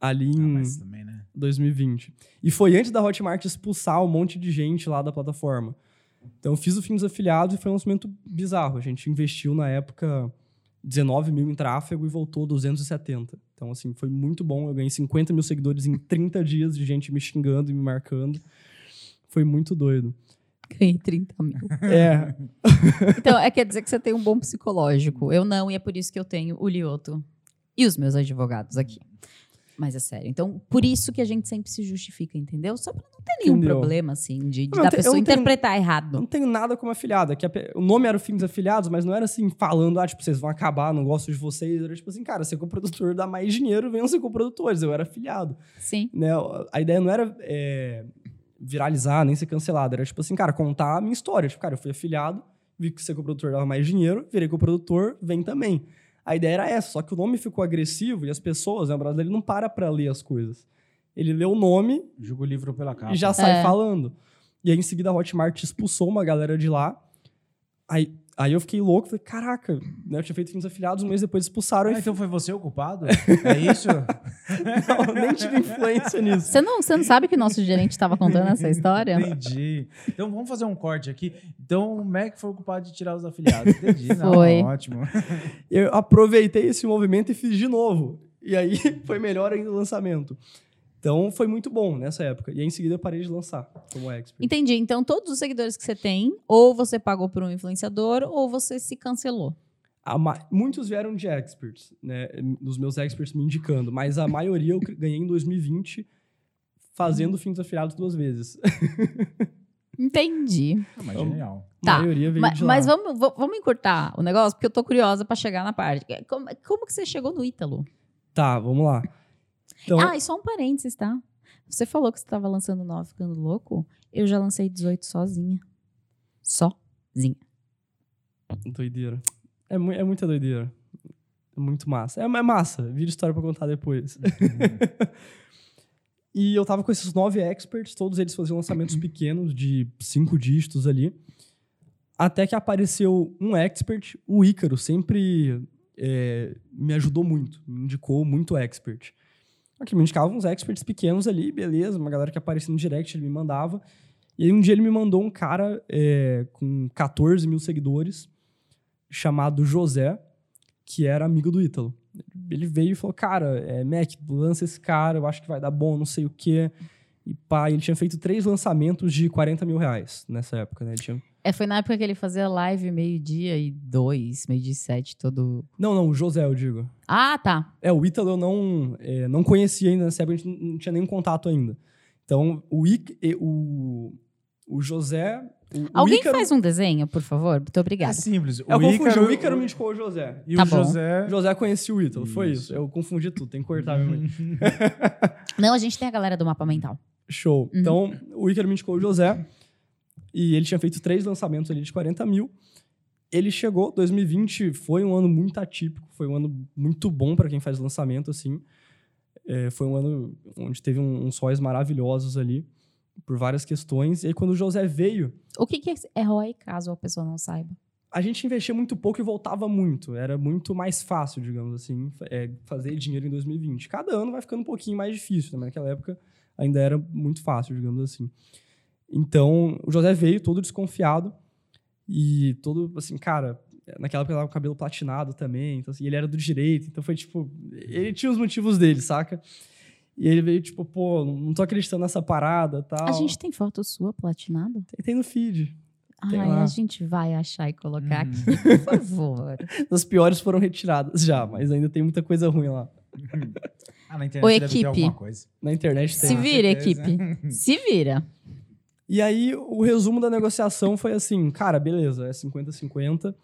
Ali Ah, em mas também, né? 2020. E foi antes da Hotmart expulsar um monte de gente lá da plataforma. Então eu fiz o Fim dos Afiliados e foi um lançamento bizarro. A gente investiu na época 19 mil em tráfego e voltou 270. Então, assim, foi muito bom. Eu ganhei 50 mil seguidores em 30 dias de gente me xingando e me marcando. Foi muito doido. Ganhei 30 mil. É, Então, é quer dizer que você tem um bom psicológico. Eu não, e é por isso que eu tenho o Lioto e os meus advogados aqui. Mas é sério. Então, por isso que a gente sempre se justifica, entendeu? Só pra não ter nenhum Entendeu? problema, assim, de, de Não, da eu eu pessoa tenho- interpretar Eu errado. não tenho nada como afiliado. É que a o nome era o Fim dos Afiliados, mas não era assim, falando, ah, tipo, vocês vão acabar, não gosto de vocês. Era tipo assim, cara, ser coprodutor dá mais dinheiro, venham ser coprodutores. Eu era afiliado. Sim. Né? A ideia não era é, viralizar, nem ser cancelado. Era tipo assim, cara, contar a minha história. Tipo, cara, eu fui afiliado, vi que ser coprodutor dava mais dinheiro, virei coprodutor, vem também. A ideia era essa, só que o nome ficou agressivo e as pessoas, né, o brasileiro não para pra ler as coisas. Ele lê o nome, Joga o livro pela capa. e já sai É. falando. E aí, em seguida, a Hotmart expulsou uma galera de lá. Aí, aí eu fiquei louco, falei, caraca, né, eu tinha feito fins afiliados, um mês depois expulsaram. Ah, e então foi você o culpado? É isso? não, nem tive influência nisso. Você não, você não sabe que o nosso gerente estava contando essa história? Entendi. Então vamos fazer um corte aqui. Então o Mac foi o culpado de tirar os afiliados. Entendi. Não, Foi. Ótimo. Eu aproveitei esse movimento e fiz de novo. E aí foi melhor ainda o lançamento. Então foi muito bom nessa época. E aí, em seguida eu parei de lançar como expert. Entendi. Então, todos os seguidores que você tem, ou você pagou por um influenciador, ou você se cancelou. a ma- muitos vieram de experts, né? Dos meus experts me indicando, mas a maioria eu ganhei em 2020 fazendo fins afiliados duas vezes. Entendi. Ah, mas Então, genial. A Tá, maioria veio Ma- de lá. Mas, vamos, va- vamos encurtar o negócio, porque eu tô curiosa pra chegar na parte. Como, como que você chegou no Ítalo? Tá, vamos lá. Então, Ah, e só um parênteses, tá? Você falou que você tava lançando 9 ficando louco. Eu já lancei 18 sozinha. Sozinha. doideira. É, é muita doideira. É muito massa. É, é massa. Vira história pra contar depois. e eu tava com esses nove experts, todos eles faziam lançamentos pequenos de cinco dígitos ali. Até que apareceu um expert, o Ícaro, sempre é, me ajudou muito, me indicou muito expert. Aqui me indicava uns experts pequenos ali, beleza, uma galera que aparecia no direct, ele me mandava. E aí um dia ele me mandou um cara é, com 14 mil seguidores, chamado José, que era amigo do Ítalo. Ele veio e falou, cara, é, Mac, lança esse cara, eu acho que vai dar bom, não sei o quê. E pá, ele tinha feito três lançamentos de 40 mil reais nessa época, né? Ele tinha... É, foi na época que ele fazia live meio-dia e dois, meio-dia e sete, todo. Não, não, o José, eu digo. Ah, tá. É, o Ítalo eu não, é, não conhecia ainda nessa época, a gente não, tinha nenhum contato ainda. Então, o, e- o, o José... O, o Alguém Ícaro- faz um desenho, por favor? Muito É obrigada. simples. Eu confundi, Ícaro- o Ícaro me indicou o José. E Tá o bom. José. O José conhecia o Ítalo, foi isso. Eu confundi tudo, tem que cortar meu meio. Não, a gente tem a galera do mapa mental. Show. Uhum. Então, o Ícaro me indicou o José. E ele tinha feito três lançamentos ali de 40 mil. Ele chegou, 2020 foi um ano muito atípico, foi um ano muito bom para quem faz lançamento, assim. É, foi um ano onde teve um- uns sóis maravilhosos ali, por várias questões. E aí, quando o José veio, O que, que é ROI, caso a pessoa não saiba? a gente investia muito pouco e voltava muito. Era muito mais fácil, digamos assim, é, fazer dinheiro em 2020. Cada ano vai ficando um pouquinho mais difícil, né? naquela época ainda era muito fácil, digamos assim. Então, o José veio todo desconfiado e todo, assim, cara, naquela época ele tava com o cabelo platinado também, então, assim, ele era do direito, então foi tipo, ele tinha os motivos dele, saca? E ele veio tipo, pô, não tô acreditando nessa parada tal. A gente tem foto sua platinada? Tem, tem no feed. Tem Ai, lá. a gente vai achar e colocar Uhum. aqui, por favor. As piores foram retiradas já, mas ainda tem muita coisa ruim lá. Ah, na internet Ô, deve ter equipe. alguma coisa. Na internet tem. Se vira, certeza. equipe. Se vira. E aí, o resumo da negociação foi assim: cara, beleza, é 50-50.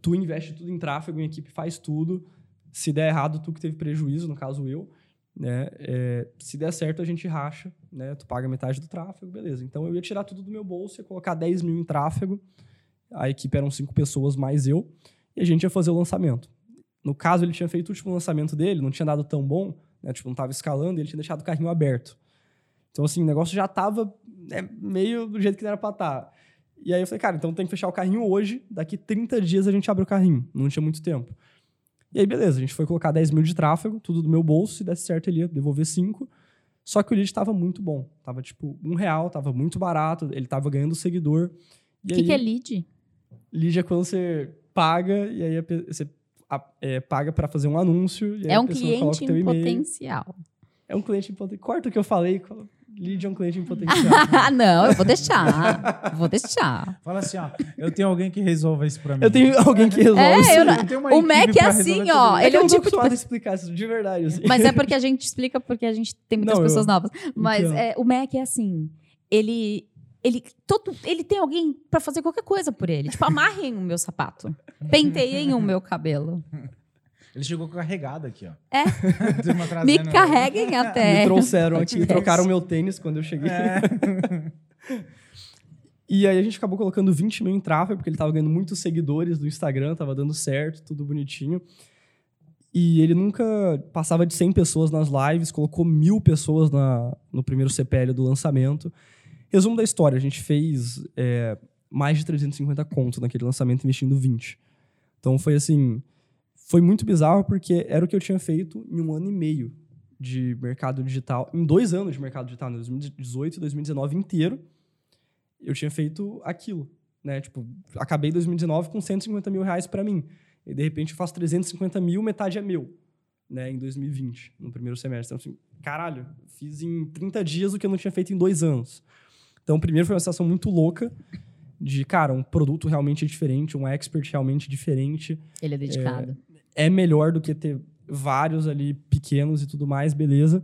Tu investe tudo em tráfego, a equipe faz tudo. Se der errado, tu que teve prejuízo, no caso eu. Né? É, se der certo, a gente racha, né? Tu paga metade do tráfego, beleza. Então eu ia tirar tudo do meu bolso, ia colocar 10 mil em tráfego. A equipe eram cinco pessoas mais eu, e a gente ia fazer o lançamento. No caso, ele tinha feito o último lançamento dele, não tinha dado tão bom, né? Tipo, não tava escalando, ele tinha deixado o carrinho aberto. Então, assim, o negócio já tava né, meio do jeito que era pra estar. E aí eu falei, cara, então tem que fechar o carrinho hoje, daqui 30 dias a gente abre o carrinho. Não tinha muito tempo. E aí, beleza, a gente foi colocar 10 mil de tráfego, tudo do meu bolso, se desse certo ele ia devolver 5. Só que o lead estava muito bom. Tava tipo um real, tava muito barato, ele tava ganhando seguidor. O aí, que, que é lead? lead é quando você paga e aí você é, paga para fazer um anúncio. É um cliente em potencial. É um cliente em potencial. Corta o que eu falei. É um cliente em potencial. Ah, não, eu vou deixar. Vou deixar. Fala assim, ó, eu tenho alguém que resolva isso pra mim. eu tenho alguém que resolve É, isso. eu não- Eu tenho uma O Mac é assim, ó, tudo É ele é não tô tipo de acostumado a explicar isso de verdade. Assim. Mas é porque a gente explica porque a gente tem muitas Não, pessoas eu- novas. Mas Então. é, o Mac é assim, ele ele todo ele tem alguém pra fazer qualquer coisa por ele. Tipo, amarrem o meu sapato. Penteiem o meu cabelo. Ele chegou carregado aqui, ó. É. Me carreguem até. Me trouxeram aqui, podcast. trocaram meu tênis quando eu cheguei. É. E aí a gente acabou colocando 20 mil em tráfego, porque ele tava ganhando muitos seguidores do Instagram, tava dando certo, tudo bonitinho. E ele nunca passava de 100 pessoas nas lives, colocou mil pessoas na, no primeiro CPL do lançamento. Resumo da história, a gente fez é, mais de 350 contos naquele lançamento, investindo 20. Então foi assim, foi muito bizarro, porque era o que eu tinha feito em um ano e meio de mercado digital, em dois anos de mercado digital, em 2018 e 2019 inteiro, eu tinha feito aquilo, né? Tipo, acabei 2019 com 150 mil reais para mim. E de repente eu faço 350 mil, metade é meu, né? Em 2020, no primeiro semestre. Então, assim, caralho, fiz em 30 dias o que eu não tinha feito em dois anos. Então, primeiro foi uma situação muito louca, de, cara, um produto realmente diferente, um expert realmente diferente. Ele é dedicado. É melhor do que ter vários ali pequenos e tudo mais, beleza.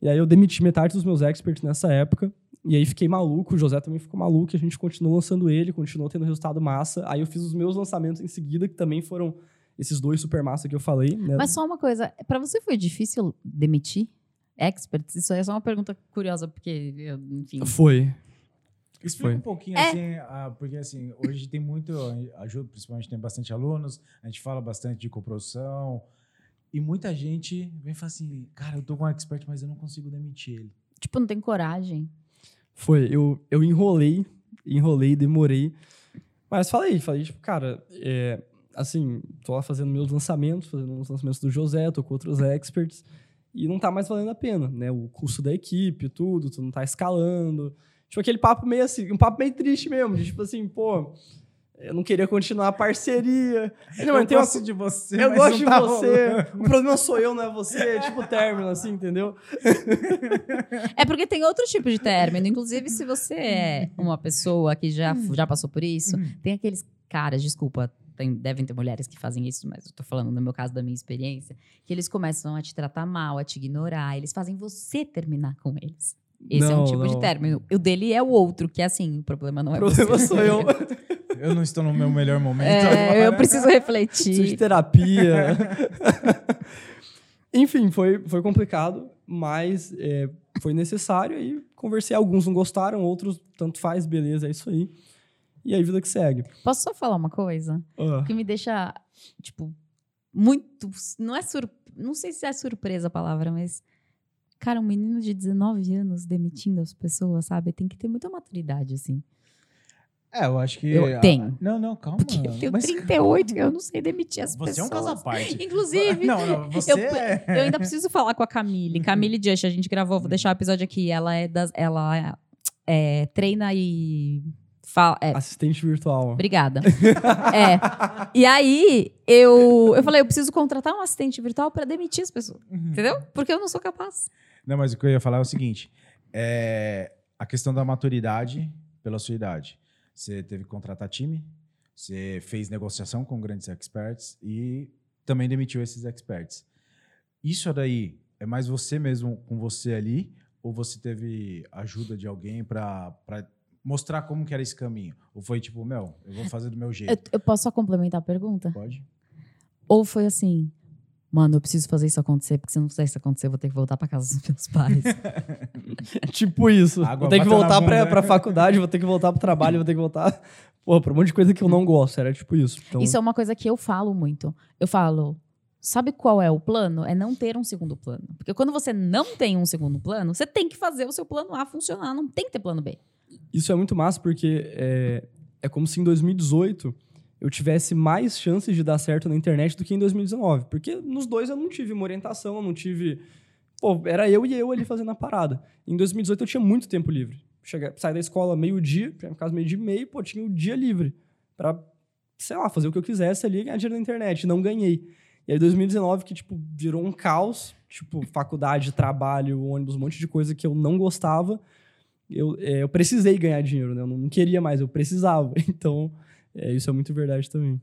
E aí eu demiti metade dos meus experts nessa época. E aí fiquei maluco, o José também ficou maluco, a gente continuou lançando ele, continuou tendo resultado massa. Aí eu fiz os meus lançamentos em seguida, que também foram esses dois super massa que eu falei. Né? Mas só uma coisa, para você foi difícil demitir experts? Isso é só uma pergunta curiosa, porque, eu, enfim... Foi. Explica Foi. um pouquinho É. assim, porque assim, hoje tem muito ajuda, principalmente tem bastante alunos, a gente fala bastante de coprodução, e muita gente vem e fala assim, cara, eu tô com um expert, mas eu não consigo demitir ele. Tipo, não tem coragem. Foi, eu, eu enrolei, enrolei, demorei. Mas falei, falei, tipo, cara, é, assim, tô lá fazendo meus lançamentos, fazendo os lançamentos do José, tô com outros experts, e não tá mais valendo a pena, né? O custo da equipe, tudo, tu não tá escalando. Tipo, aquele papo meio assim, um papo meio triste mesmo, de tipo assim, pô, eu não queria continuar a parceria. Não, mas eu tem uma- gosto de você, eu mas gosto não de tá você. rolando. O problema sou eu, não é você. É tipo término, assim, entendeu? É porque tem outro tipo de término. Inclusive, se você é uma pessoa que já, já passou por isso, tem aqueles caras, desculpa, tem- devem ter mulheres que fazem isso, mas eu tô falando no meu caso da minha experiência, que eles começam a te tratar mal, a te ignorar, eles fazem você terminar com eles. Esse é um Não, tipo de não. término. O dele é o outro, que é assim, o problema não O é problema você. sou eu. Eu não estou no meu melhor momento. É, eu agora. preciso Preciso de refletir. terapia. Enfim, foi, foi complicado, mas é, foi necessário. E conversei, alguns não gostaram, outros tanto faz, beleza, é isso aí. E aí, vida que segue. Posso só falar uma coisa? Ah, que me deixa, tipo, muito. Não é sur... Não sei se é surpresa a palavra, mas. Cara, um menino de 19 anos demitindo as pessoas, sabe? Tem que ter muita maturidade, assim. É, eu acho que... Eu tenho. Não, não, calma. Porque eu tenho mas- 38 e eu não sei demitir as Você é um pessoas. caso à parte. Inclusive, Não, não, você eu, é... eu ainda preciso falar com a Camille. Camille Just, a gente gravou, vou deixar o episódio aqui. Ela é das. Ela é, treina e. Fala, é, assistente virtual. Obrigada. é. E aí, eu, eu falei, eu preciso contratar um assistente virtual para demitir as pessoas. Uhum. Entendeu? Porque eu não sou capaz. Não, mas o que eu ia falar é o seguinte: é a questão da maturidade pela sua idade. Você teve que contratar time, você fez negociação com grandes experts e também demitiu esses experts. Isso daí é mais você mesmo com você ali ou você teve ajuda de alguém para mostrar como que era esse caminho? Ou foi tipo, meu, eu vou fazer do meu Eu, jeito? eu posso só complementar a pergunta? Pode? Ou foi assim, mano, eu preciso fazer isso acontecer, porque se eu não fizer isso acontecer, eu vou ter que voltar para casa dos meus pais. tipo isso. Água vou ter que voltar pra, pra faculdade, vou ter que voltar pro trabalho, vou ter que voltar. Pô, pra um monte de coisa que eu não gosto. Era tipo isso. Então, Isso é uma coisa que eu falo muito. Eu falo, sabe qual é o plano? É não ter um segundo plano. Porque quando você não tem um segundo plano, você tem que fazer o seu plano A funcionar, não tem que ter plano B. Isso é muito massa porque é, é como se em 2018 eu tivesse mais chances de dar certo na internet do que em 2019. Porque nos dois eu não tive uma orientação, eu não tive. Pô, era eu e eu ali fazendo a parada. Em 2018 eu tinha muito tempo livre. Chegar, sair da escola meio-dia, no caso meio-dia e meio, pô, tinha o dia livre. Pra, sei lá, fazer o que eu quisesse ali e ganhar dinheiro na internet. Não ganhei. E aí 2019 que, tipo, virou um caos. Tipo, faculdade, trabalho, ônibus, um monte de coisa que eu não gostava eu, é, eu precisei ganhar dinheiro, né? Eu não queria mais, eu precisava. Então, é, isso é muito verdade também.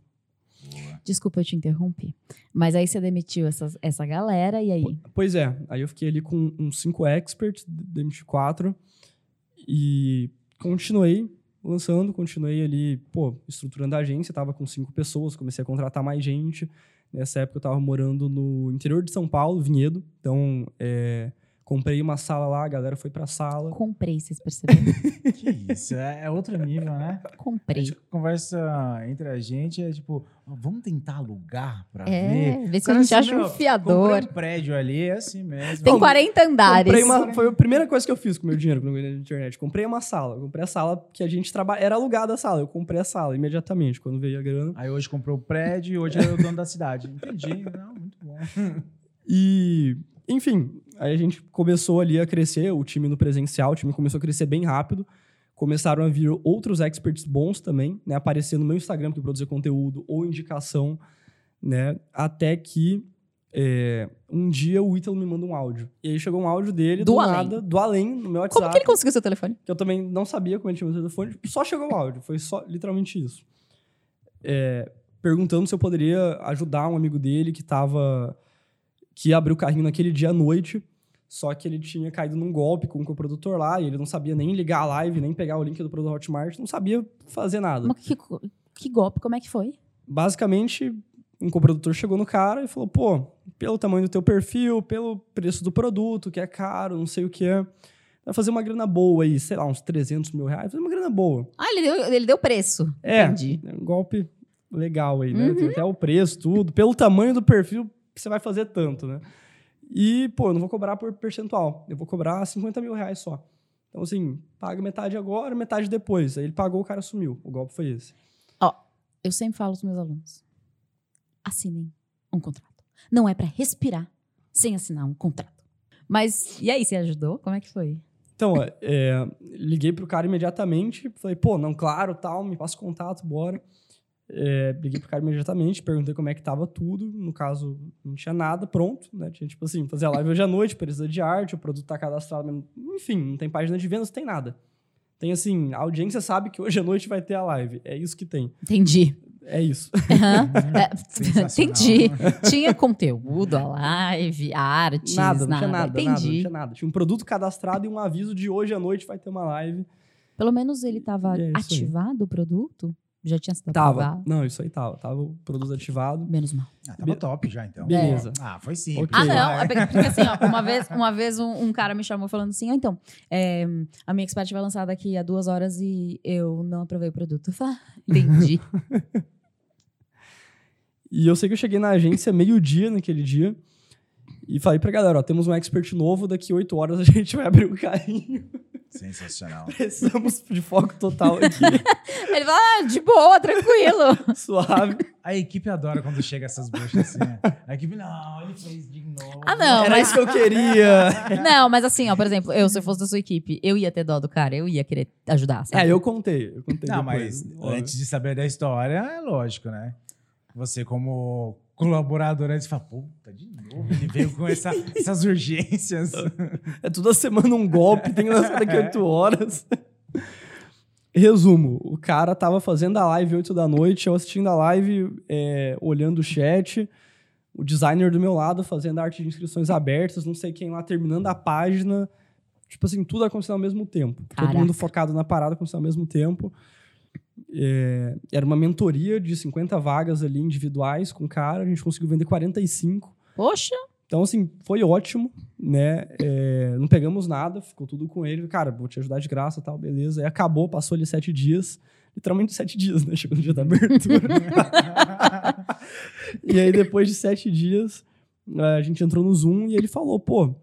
Desculpa, eu te interrompi. Mas aí você demitiu essas, essa galera e aí? Pois é, aí eu fiquei ali com uns cinco experts, demiti quatro, e continuei lançando, continuei ali, pô, estruturando a agência, tava com cinco pessoas, comecei a contratar mais gente. Nessa época eu tava morando no interior de São Paulo, Vinhedo, então é, comprei uma sala lá, a galera foi pra sala. Comprei, vocês perceberam? Que isso, é, é outro nível, né? A Comprei. gente conversa entre a gente, é tipo, vamos tentar alugar pra ver. É, vê se a gente assim, acha um fiador. Comprei um prédio ali, é assim mesmo. Tem Não, 40 andares. Comprei uma, foi a primeira coisa que eu fiz com o meu dinheiro quando eu ganhei na internet. Comprei uma sala. Comprei a sala que a gente trabalha. Era alugada a sala. Eu comprei a sala imediatamente quando veio a grana. Aí hoje comprou o prédio e hoje é o dono da cidade. Entendi. Não, muito bom. E, enfim, aí a gente começou ali a crescer, o time no presencial, o time começou a crescer bem rápido. Começaram a vir outros experts bons também, né? Aparecer no meu Instagram para produzir conteúdo ou indicação, né? Até que é, um dia o Ítalo me manda um áudio. E aí chegou um áudio dele, Do do, além. nada, do além, no meu WhatsApp. Como que ele conseguiu seu telefone? que eu também não sabia como ele tinha meu telefone, só chegou o áudio, foi só literalmente isso. É, perguntando se eu poderia ajudar um amigo dele que tava que ia abrir o carrinho naquele dia à noite, só que ele tinha caído num golpe com o coprodutor lá e ele não sabia nem ligar a live, nem pegar o link do produto Hotmart, não sabia fazer nada. Mas que, que golpe, como é que foi? Basicamente, um coprodutor chegou no cara e falou: pô, pelo tamanho do teu perfil, pelo preço do produto, que é caro, não sei o que é. Vai fazer uma grana boa aí, sei lá, uns 300 mil reais, fazer uma grana boa. Ah, ele deu, ele deu preço. É, Entendi. é um golpe legal aí, né? Uhum. Tem até o preço, tudo. Pelo tamanho do perfil, você vai fazer tanto, né? E, pô, eu não vou cobrar por percentual. Eu vou cobrar 50 mil reais só. Então, assim, paga metade agora, metade depois. Aí ele pagou, o cara sumiu. O golpe foi esse. Eu sempre falo aos meus alunos: assinem um contrato. Não é pra respirar sem assinar um contrato. Mas e aí, você ajudou? Como é que foi? Então, ó, é, liguei pro cara imediatamente. Falei, pô, não, claro, tal, me passa o contato, bora. É, liguei pro cara imediatamente, perguntei como é que tava tudo. No caso, não tinha nada pronto, né? Tinha, tipo assim, fazer a live hoje à noite, precisa de arte, o produto tá cadastrado. mesmo. Enfim, não tem página de vendas, não tem nada. Tem assim, a audiência sabe que hoje à noite vai ter a live. É isso que tem. Entendi. É isso. Aham. É, entendi. Tinha conteúdo, a live, artes, nada, não tinha nada, nada, não Entendi. tinha nada. Tinha um produto cadastrado e um aviso de hoje à noite vai ter uma live. Pelo menos ele estava é isso aí. ativado o produto? Já tinha sido Tava. aprovado? Não, isso aí tava. Tava o produto ativado. Menos mal. Ah, tava top já, então. Beleza. Ah, foi simples. Ok. Ah, não. é porque, assim, ó, uma vez, uma vez um, um cara me chamou falando assim: "Ah, então, é, a minha expert vai lançar daqui a duas horas e eu não aprovei o produto. Eu falei, ah, entendi. E eu sei que eu cheguei na agência meio-dia naquele dia. E falei pra galera, ó, temos um expert novo, daqui oito horas a gente vai abrir o carrinho. Sensacional. Precisamos de foco total aqui, Ele falou: ah, de boa, tranquilo. suave. A equipe adora quando chega essas buchas assim. ó. A equipe, não, ele fez de novo. Ah, não, Era mas- isso que eu queria. Não, mas assim, ó, por exemplo, eu, se eu fosse da sua equipe, eu ia ter dó do cara, eu ia querer ajudar, sabe? É, eu contei. Eu contei Não, depois, mas óbvio. antes de saber da história, é lógico, né? Você, como colaborador, aí você fala, puta, de novo, ele veio com essa- essas urgências. É toda semana um golpe, tem que lançar daqui a oito horas. Resumo, o cara tava fazendo a live 8 da noite, eu assistindo a live, é, olhando o chat, o designer do meu lado fazendo a arte de inscrições abertas, não sei quem lá terminando a página. Tipo assim, tudo acontecendo ao mesmo tempo. Caraca. Todo mundo focado na parada acontecendo ao mesmo tempo. É, era uma mentoria de 50 vagas ali individuais com o cara, a gente conseguiu vender 45. Poxa, Então, assim, foi ótimo, né? É, não pegamos nada, ficou tudo com ele. Cara, vou te ajudar de graça tal, beleza. Aí acabou, passou ali sete dias. Literalmente sete dias, né? Chegou no dia da abertura. e aí, depois de sete dias, a gente entrou no Zoom e ele falou, pô,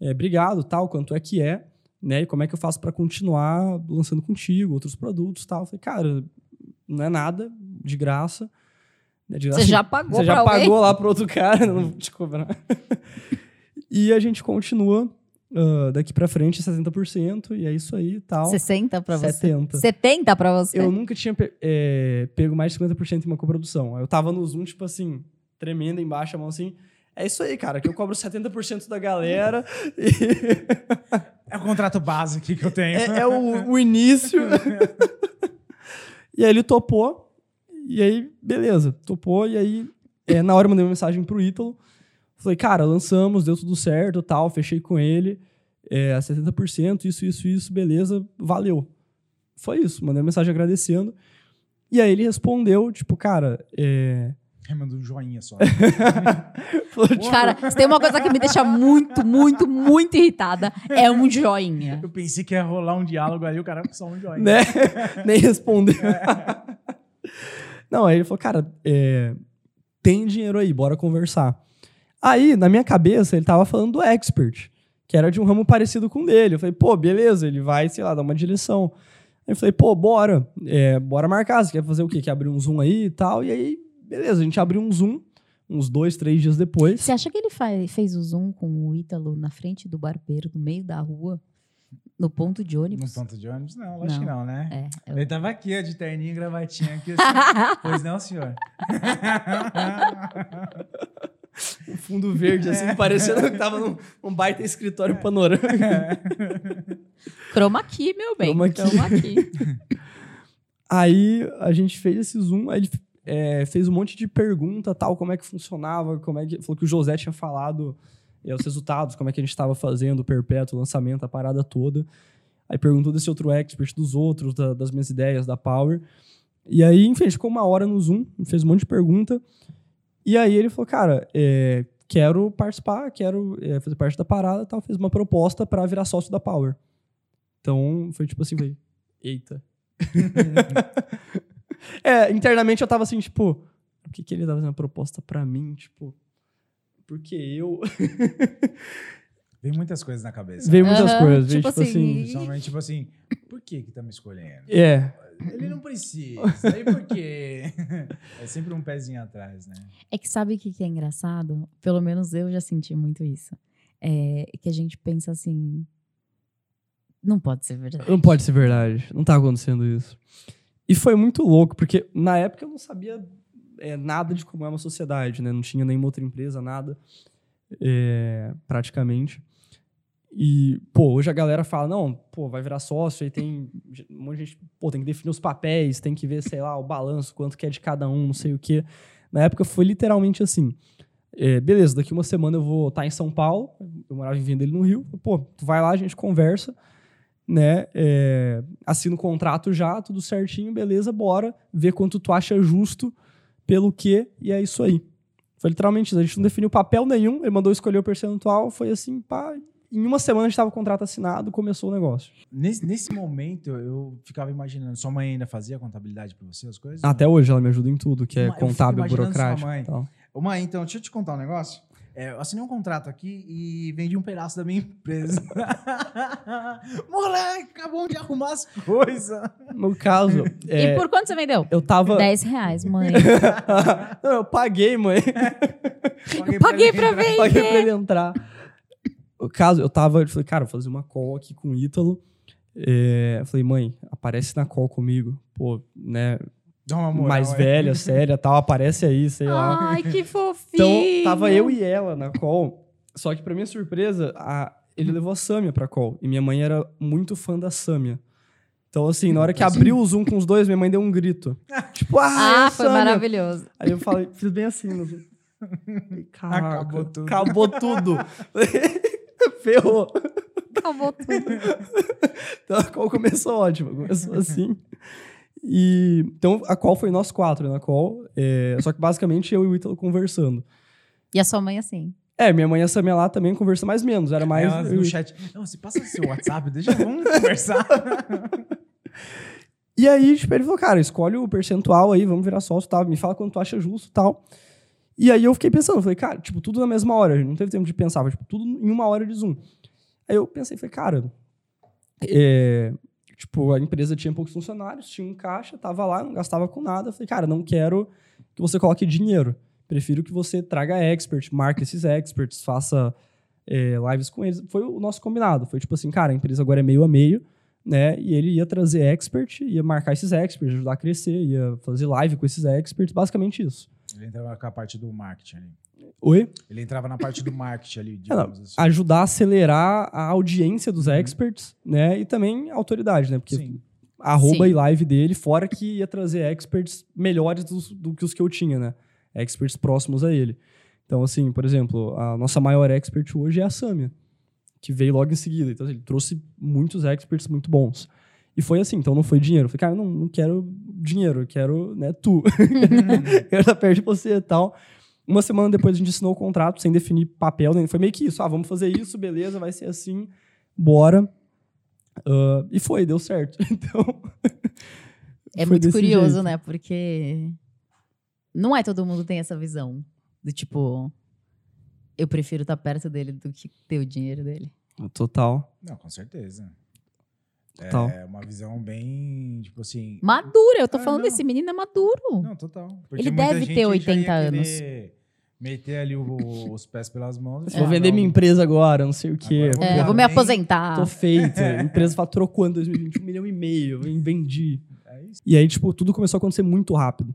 é, obrigado, tal, quanto é que é, né? E como é que eu faço para continuar lançando contigo, outros produtos tal. Eu falei, cara, não é nada, de graça. né? De graça você já pagou você já alguém? pagou lá pro outro cara, não vou te cobrar. e a gente continua ah, daqui pra frente 70%, e é isso aí e tal. 60 pra você? 70. 70 pra você? Eu nunca tinha pe- é, pego mais de 50% em uma coprodução. Eu tava no Zoom, tipo assim, tremendo embaixo, a mão assim. É isso aí, cara, que eu cobro 70% da galera. e É o contrato aqui que eu tenho. é, é o, o início. e aí ele topou. E aí, beleza, topou. E aí, é, na hora eu mandei uma mensagem pro Ítalo. Falei, cara, lançamos, deu tudo certo tal. Fechei com ele. É, 70%, isso, isso, isso, beleza, valeu. Foi isso, mandei uma mensagem agradecendo. E aí ele respondeu, tipo, cara, é. Aí mandou um joinha só. tipo, Cara, se tem uma coisa que me deixa muito, muito, muito irritada, é um joinha. Eu pensei que ia rolar um diálogo aí, o cara só um joinha. né? Nem respondeu. Não, aí ele falou, cara, é, tem dinheiro aí, bora conversar. Aí, na minha cabeça, ele tava falando do expert, que era de um ramo parecido com o dele. Eu falei, pô, beleza, ele vai, sei lá, dar uma direção. Aí eu falei, pô, bora, é, bora marcar. Você quer fazer o quê? Quer abrir um Zoom aí e tal? E aí, beleza, a gente abriu um Zoom uns dois, três dias depois. Você acha que ele fa- fez o zoom com o Ítalo na frente do barbeiro, no meio da rua, no ponto de No ônibus? ponto de ônibus? Não, lógico que não, né? É, eu- Ele tava aqui, ó, de terninho e gravatinha aqui. assim. pois não, senhor? um fundo verde, assim, parecendo que tava num um baita escritório panorâmico. Chroma key, meu bem. Chroma key. Chroma key. Aí a gente fez esse Zoom, aí ele é, fez um monte de pergunta, tal, como é que funcionava, como é que... Falou que o José tinha falado é, os resultados, como é que a gente estava fazendo o perpétuo, o lançamento, a parada toda. Aí perguntou desse outro expert, dos outros, da, das minhas ideias, da Power. E aí, enfim, ficou uma hora no Zoom, fez um monte de pergunta. E aí ele falou, cara, é, quero participar, quero é, fazer parte da parada tal. Fez uma proposta para virar sócio da Power. Então, foi tipo assim, falei, eita. é, internamente eu tava assim, tipo, por que, que ele tava fazendo uma proposta para mim? Tipo, porque eu... Vem muitas coisas na cabeça. Vem muitas Aham, coisas. Vem, tipo tipo, assim... assim, Somente, tipo assim, por que que tá me escolhendo? É, Ele não precisa. Aí por quê? É sempre um pezinho atrás, né? É que sabe o que, que é engraçado? Pelo menos eu já senti muito isso. É que a gente pensa assim. Não pode ser verdade. Não pode ser verdade. Não tá acontecendo isso. E foi muito louco, porque na época eu não sabia é, nada de como é uma sociedade, né? Não tinha nenhuma outra empresa, nada. é, praticamente. E, pô, hoje a galera fala, não, pô, vai virar sócio, aí tem um monte de gente, pô, tem que definir os papéis, tem que ver, sei lá, o balanço, quanto que é de cada um, não sei o quê. Na época foi literalmente assim. é, beleza, daqui uma semana eu vou estar em São Paulo, eu morava em Vendele no Rio, pô, tu vai lá, a gente conversa, né, é, assina o contrato já, tudo certinho, beleza, bora, ver quanto tu acha justo, pelo quê, e é isso aí. Foi literalmente isso, a gente não definiu papel nenhum, ele mandou escolher o percentual, foi assim, pá, em uma semana a gente tava com o contrato assinado, começou o negócio. Nesse, nesse momento, eu ficava imaginando, sua mãe ainda fazia contabilidade pra você, as coisas? Até hoje ela me ajuda em tudo, que é contábil, burocrático mãe. e. Ô, mãe, então, deixa eu te contar um negócio. É, eu assinei um contrato aqui e vendi um pedaço da minha empresa. Moleque, acabou de arrumar as coisas. No caso, é, E por quanto você vendeu? eu tava... 10 reais, mãe. não, eu paguei, mãe. Eu paguei pra entrar. ver. paguei pra ele entrar. No caso, eu tava, eu falei, cara, vou fazer uma call aqui com o Ítalo. É, eu falei, mãe, aparece na call comigo. Pô, né, moral, mais é. velha, séria, tal, aparece aí, sei lá. Ai, que fofinho. Então, tava eu e ela na call. Só que, pra minha surpresa, a- ele levou a Samia pra call. E minha mãe era muito fã da Samia. Então, assim, na hora que abriu o Zoom com os dois, minha mãe deu um grito. Tipo, ah, é Ah, foi Samia. maravilhoso. Aí eu falei, fiz bem assim. No... Caraca, Acabou tudo. Acabou tudo. Ferrou. Acabou tudo. Então a call começou ótima. Começou assim. E, então a call foi nós quatro na call. é, só que basicamente eu e o Ítalo conversando. E a sua mãe assim? É, minha mãe e a Samia lá também conversa mais menos. Era mais. Eu no chat. Não, você passa o seu WhatsApp, deixa, vamos conversar. E aí, tipo, ele falou, cara, escolhe o percentual aí, vamos virar sócio, tal, me fala quanto tu acha justo tal. E aí eu fiquei pensando, falei, cara, tipo, tudo na mesma hora, não teve tempo de pensar, foi, tipo, tudo em uma hora de Zoom. Aí eu pensei, falei, cara, é, tipo, a empresa tinha poucos funcionários, tinha um caixa, tava lá, não gastava com nada. Falei, cara, não quero que você coloque dinheiro. Prefiro que você traga expert, marque esses experts, faça é, lives com eles. Foi o nosso combinado. Foi tipo assim, cara, a empresa agora é meio a meio, né? E ele ia trazer expert, ia marcar esses experts, ajudar a crescer, ia fazer live com esses experts, basicamente isso. Ele entrava com a parte do marketing. Oi? Ele entrava na parte do marketing ali, não, digamos assim. ajudar a acelerar a audiência dos experts, né? E também a autoridade, né? Porque Sim. a arroba Sim. e live dele, fora que ia trazer experts melhores dos- do, que os que eu tinha, né? Experts próximos a ele. Então, assim, por exemplo, a nossa maior expert hoje é a Samia, que veio logo em seguida. Então, ele trouxe muitos experts muito bons. E foi assim, então não foi dinheiro. Eu falei, cara, não, não quero dinheiro, eu quero, né, tu. quero estar perto de você e tal. Uma semana depois a gente assinou o contrato, sem definir papel, nem foi meio que isso. Ah, vamos fazer isso, beleza, vai ser assim, bora. Ah, e foi, deu certo. Então. É muito curioso, jeito. né? Porque não é todo mundo tem essa visão. Do tipo, eu prefiro estar perto dele do que ter o dinheiro dele. Total. Não, com certeza. Total. É uma visão bem, tipo assim... Maduro, eu tô Ah, falando não. desse menino é maduro. Não, total. Ele muita deve ter já ia 80 anos. querer Meter ali o- os pés pelas mãos. Vou falar, vender não, minha empresa agora, não sei o quê. Agora eu É, vou me aposentar. Tô feita. A empresa faturou quanto? 2020? Um milhão e meio. Eu vendi. É isso. E aí, tipo, tudo começou a acontecer muito rápido.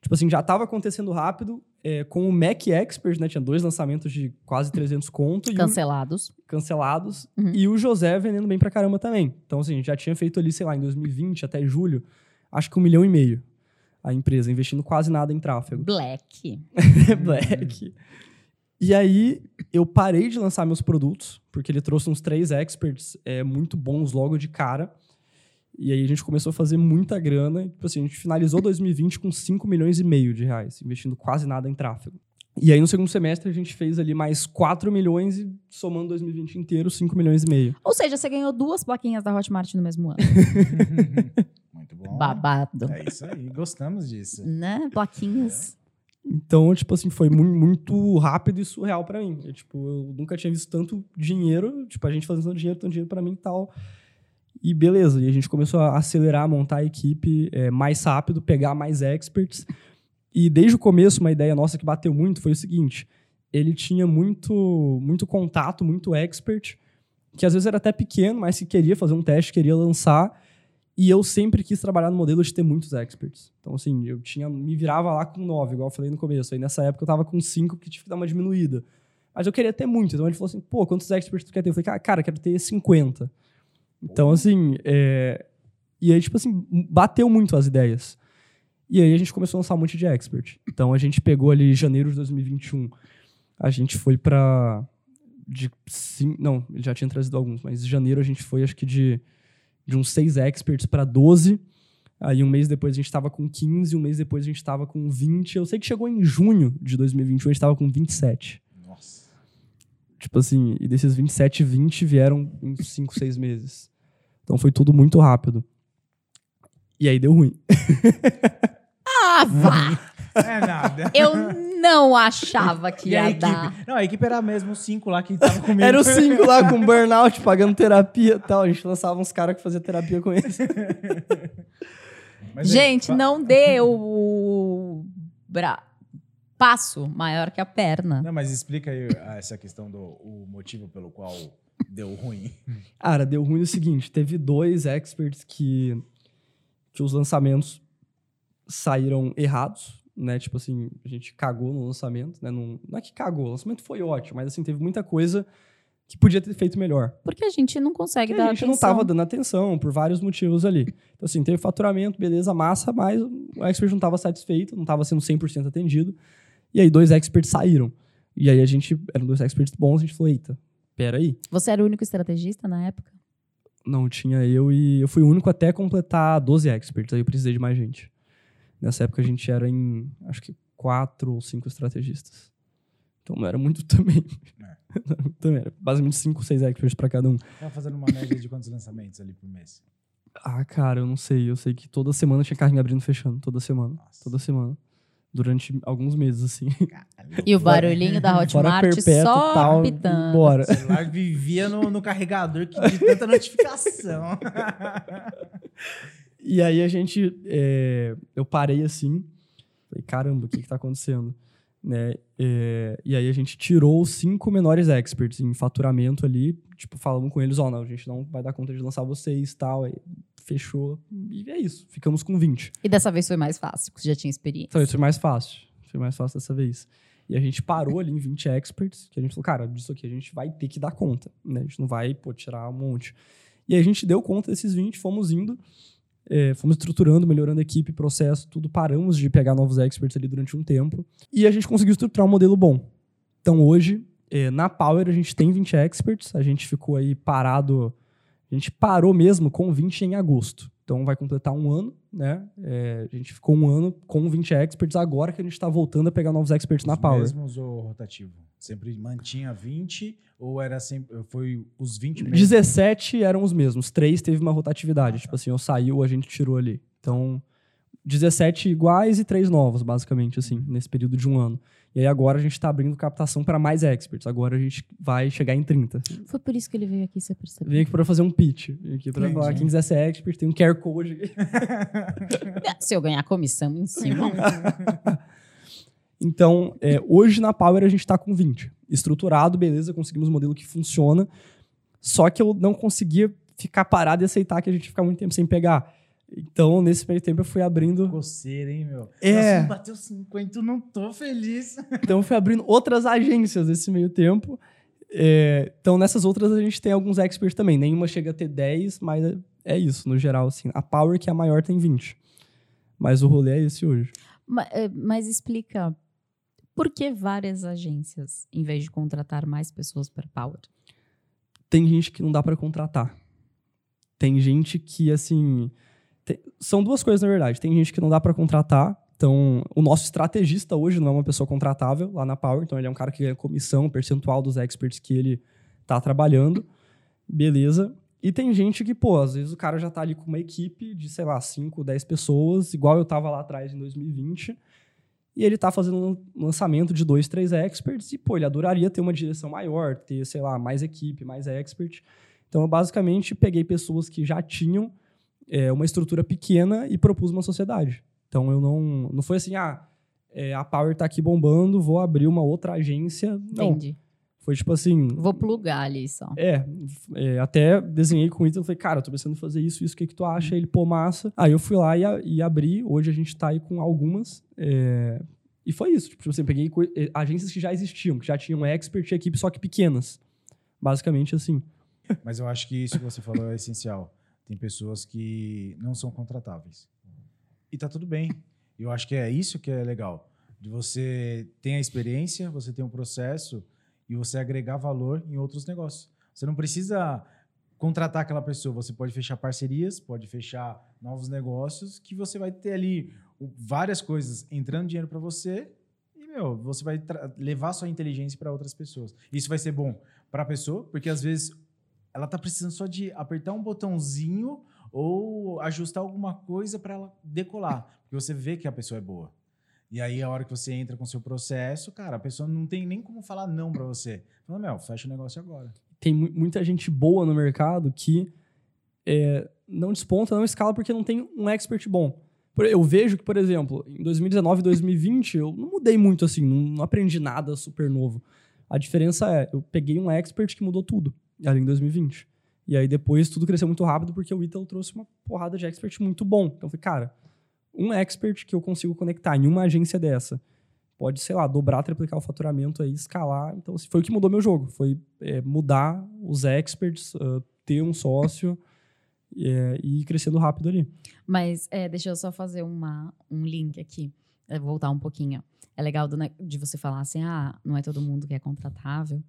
Tipo assim, já tava acontecendo rápido. é, com o Mac Expert, né? Tinha dois lançamentos de quase 300 conto. e o- Cancelados. cancelados. Uhum. E o José vendendo bem pra caramba também. Então, assim, já tinha feito ali, sei lá, em 2020 até julho, acho que um milhão e meio a empresa, investindo quase nada em tráfego. Black. Black. E aí, eu parei de lançar meus produtos, porque ele trouxe uns três experts é, muito bons logo de cara. E aí a gente começou a fazer muita grana. E, tipo assim, a gente finalizou 2020 com 5 milhões e meio de reais, investindo quase nada em tráfego. E aí, no segundo semestre, a gente fez ali mais 4 milhões e, somando 2020 inteiro, 5 milhões e meio. Ou seja, você ganhou duas plaquinhas da Hotmart no mesmo ano. Muito bom. Babado. É isso aí, gostamos disso. Né? Plaquinhas. Então, tipo assim, foi mu- muito rápido e surreal pra mim. Eu, tipo, eu nunca tinha visto tanto dinheiro, tipo, a gente fazendo tanto dinheiro, tanto dinheiro pra mim e tal. E beleza, e a gente começou a acelerar, montar a equipe é, mais rápido, pegar mais experts. E desde o começo, uma ideia nossa que bateu muito foi o seguinte: ele tinha muito, muito contato, muito expert, que às vezes era até pequeno, mas que queria fazer um teste, queria lançar. E eu sempre quis trabalhar no modelo de ter muitos experts. Então, assim, eu tinha me virava lá com nove, igual eu falei no começo. Aí nessa época eu tava com cinco que tive que dar uma diminuída. Mas eu queria ter muito. Então ele falou assim: pô, quantos experts tu quer ter? Eu falei, "Cara, quero ter 50. Então, assim, é... e aí, tipo assim, bateu muito as ideias. E aí a gente começou a lançar um monte de expert. Então a gente pegou ali janeiro de 2021. A gente foi pra. De sim, não, ele já tinha trazido alguns, mas em janeiro a gente foi, acho que de, de uns seis experts para 12. Aí um mês depois a gente tava com 15, um mês depois a gente tava com 20. Eu sei que chegou em junho de 2021, a gente tava com 27. Tipo assim, e desses 27, 20 vieram em 5, 6 meses. Então foi tudo muito rápido. E aí deu ruim. Ah, vá! É nada. Eu não achava que E a ia equipe? dar. Não, a equipe era mesmo os cinco lá que tava comigo. Era os cinco lá com burnout, pagando terapia e tal. A gente lançava uns caras que faziam terapia com eles. Mas aí, Gente, fa- não dê o bra... passo maior que a perna. Não, mas explica aí ah, essa questão do o motivo pelo qual deu ruim. Cara, deu ruim o seguinte: teve dois experts que, que os lançamentos saíram errados, né? Tipo assim, a gente cagou no lançamento, né? Não, não é que cagou, o lançamento foi ótimo, mas assim, teve muita coisa que podia ter feito melhor. Porque a gente não consegue E dar a gente atenção. não tava dando atenção por vários motivos ali. Então, assim, teve faturamento, beleza, massa, mas o expert não tava satisfeito, não tava sendo 100% atendido. E aí, dois experts saíram. E aí, a gente, eram dois experts bons, a gente falou, eita, peraí. Você era o único estrategista na época? Não, tinha eu e eu fui o único até completar 12 experts, aí eu precisei de mais gente. Nessa época, a gente era em, acho que, quatro ou cinco estrategistas. Então, não era muito também. Não era muito também, era basicamente cinco, seis experts para cada um. Tava fazendo uma média de quantos lançamentos ali por mês? Ah, cara, eu não sei. Eu sei que toda semana tinha carrinho abrindo e fechando. Toda semana. Nossa. Toda semana. Durante alguns meses, assim. E o barulhinho da Hotmart perpétuo só tal. pitando. Bora. O celular vivia no, no carregador que de tanta notificação. E aí a gente. é, eu parei assim. Falei, caramba, o que, que tá acontecendo? Né? É, e aí a gente tirou os cinco menores experts em faturamento ali. Tipo, falamos com eles, ó, não, a gente não vai dar conta de lançar vocês e tal. Aí fechou. E é isso. Ficamos com 20. E dessa vez foi mais fácil, porque você já tinha experiência. Então, isso foi mais fácil. Foi mais fácil dessa vez. E a gente parou ali em 20 experts, que a gente falou, cara, disso aqui a gente vai ter que dar conta, né? A gente não vai, pô, tirar um monte. E a gente deu conta desses 20, fomos indo, é, fomos estruturando, melhorando a equipe, processo, tudo. Paramos de pegar novos experts ali durante um tempo. E a gente conseguiu estruturar um modelo bom. Então, hoje, é, na Power, a gente tem 20 experts. A gente ficou aí parado... A gente parou mesmo com 20 em agosto. Então, vai completar um ano, né? É, a gente ficou um ano com 20 experts. Agora que a gente está voltando a pegar novos experts na Os Power. mesmos ou rotativo? Sempre mantinha 20 ou era sempre foi os 20 mesmos? 17 eram os mesmos. Três teve uma rotatividade. Tipo assim, eu saiu, a gente tirou ali. Então, 17 iguais e três novos, basicamente, assim, nesse período de um ano. E aí agora a gente tá abrindo captação para mais experts. Agora a gente vai chegar em 30. Foi por isso que ele veio aqui, você percebeu? Vem aqui para fazer um pitch. Vem aqui para falar quem quiser ser expert, tem um QR Code aqui. Se eu ganhar comissão em cima. Então, é, hoje na Power a gente está com 20. Estruturado, beleza, conseguimos um modelo que funciona. Só que eu não conseguia ficar parado e aceitar que a gente fica muito tempo sem pegar. Então, nesse meio tempo, eu fui abrindo. Coceira, hein, meu? É. Nossa, bateu 50, não tô feliz. Então, eu fui abrindo outras agências nesse meio tempo. É, então, nessas outras, a gente tem alguns experts também. Nenhuma chega a ter 10, mas é- é isso, no geral, assim. A Power, que é a maior, tem 20. Mas o rolê é esse hoje. Ma- eh, Mas, explica por que várias agências, em vez de contratar mais pessoas para Power? Tem gente que não dá pra contratar. Tem gente que, assim. Tem- São duas coisas, na verdade. Tem gente que não dá pra contratar. Então, o nosso estrategista hoje não é uma pessoa contratável lá na Power. Então, ele é um cara que ganha comissão, percentual dos experts que ele tá trabalhando. Beleza. E tem gente que, pô, às vezes o cara já tá ali com uma equipe de, sei lá, 5, 10 pessoas, igual eu tava lá atrás em 2020. E ele tá fazendo um lançamento de dois, três experts. E, pô, ele adoraria ter uma direção maior, ter, sei lá, mais equipe, mais expert. Então, eu basicamente peguei pessoas que já tinham é, uma estrutura pequena e propus uma sociedade. Então, eu não. Não foi assim, ah, é, a Power tá aqui bombando, vou abrir uma outra agência. Não. Entendi. Foi tipo assim. Vou plugar ali só. É, é, até desenhei com o Ítalo, falei, cara, eu tô pensando em fazer isso, isso, o que que tu acha? Ele, pô, massa. Aí eu fui lá e, a- e abri, hoje a gente tá aí com algumas, é, e foi isso, tipo assim, peguei eh, agências que já existiam, que já tinham expert e equipe, só que pequenas. Basicamente assim. Mas eu acho que isso que você falou é essencial. Tem pessoas que não são contratáveis. E tá tudo bem. Eu acho que é isso que é legal. De você ter a experiência, você tem um processo e você agregar valor em outros negócios. Você não precisa contratar aquela pessoa, você pode fechar parcerias, pode fechar novos negócios que você vai ter ali várias coisas entrando dinheiro para você e meu, você vai levar sua inteligência para outras pessoas. Isso vai ser bom para a pessoa, porque às vezes ela tá precisando só de apertar um botãozinho ou ajustar alguma coisa para ela decolar, porque você vê que a pessoa é boa. E aí a hora que você entra com o seu processo, cara, a pessoa não tem nem como falar não para você. Fala, meu, fecha o negócio agora. Tem mu- muita gente boa no mercado que é, não desponta, não escala porque não tem um expert bom. Eu vejo que, por exemplo, em 2019 e 2020, eu não mudei muito assim, não aprendi nada super novo. A diferença é, eu peguei um expert que mudou tudo, ali em 2020. E aí depois tudo cresceu muito rápido porque o Ítalo trouxe uma porrada de expert muito bom. Então eu falei, cara, um expert que eu consigo conectar em uma agência dessa pode, sei lá, dobrar, triplicar o faturamento aí, escalar. Então, assim, foi o que mudou meu jogo. Foi é, mudar os experts, ah, ter um sócio é, e crescendo rápido ali. Mas é, deixa eu só fazer uma, um link aqui, é, voltar um pouquinho. É legal do ne- de você falar assim, ah, não é todo mundo que é contratável,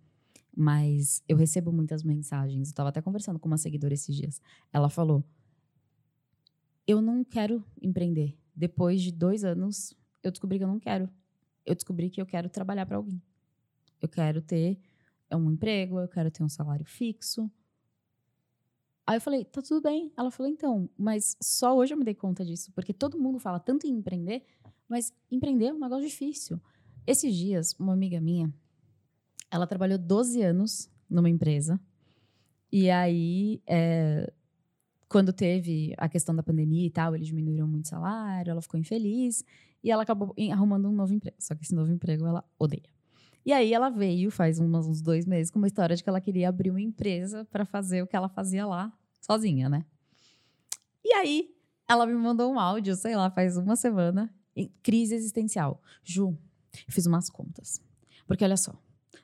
mas eu recebo muitas mensagens. Eu estava até conversando com uma seguidora esses dias. Ela falou, eu não quero empreender. Depois de dois anos, eu descobri que eu não quero. Eu descobri que eu quero trabalhar para alguém. Eu quero ter um emprego, eu quero ter um salário fixo. Aí eu falei, tá tudo bem. Ela falou, então, mas só hoje eu me dei conta disso, porque todo mundo fala tanto em empreender, mas empreender é um negócio difícil. Esses dias, uma amiga minha, ela trabalhou 12 anos numa empresa, e aí, é, quando teve a questão da pandemia e tal, eles diminuíram muito o salário, ela ficou infeliz, e ela acabou arrumando um novo emprego. Só que esse novo emprego ela odeia. E aí ela veio, faz uns, dois meses, com uma história de que ela queria abrir uma empresa para fazer o que ela fazia lá, sozinha, né? E aí ela me mandou um áudio, sei lá, faz uma semana, em crise existencial. Ju, fiz umas contas. Porque olha só,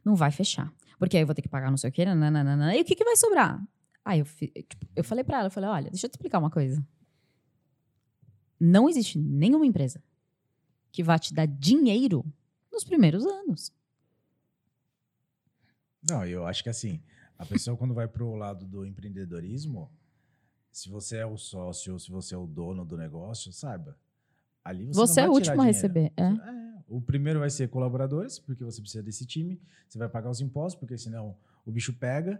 não vai fechar. Porque aí eu vou ter que pagar não sei o quê, nananana, e o que, que vai sobrar? Aí eu, tipo, eu falei pra ela, eu falei, olha, deixa eu te explicar uma coisa. Não existe nenhuma empresa que vá te dar dinheiro nos primeiros anos. Não, eu acho que assim, a pessoa quando vai pro lado do empreendedorismo, se você é o sócio se você é o dono do negócio, saiba, ali você, Você, é o último a receber. É. É, o primeiro vai ser colaboradores, porque você precisa desse time. Você vai pagar os impostos, porque senão o bicho pega.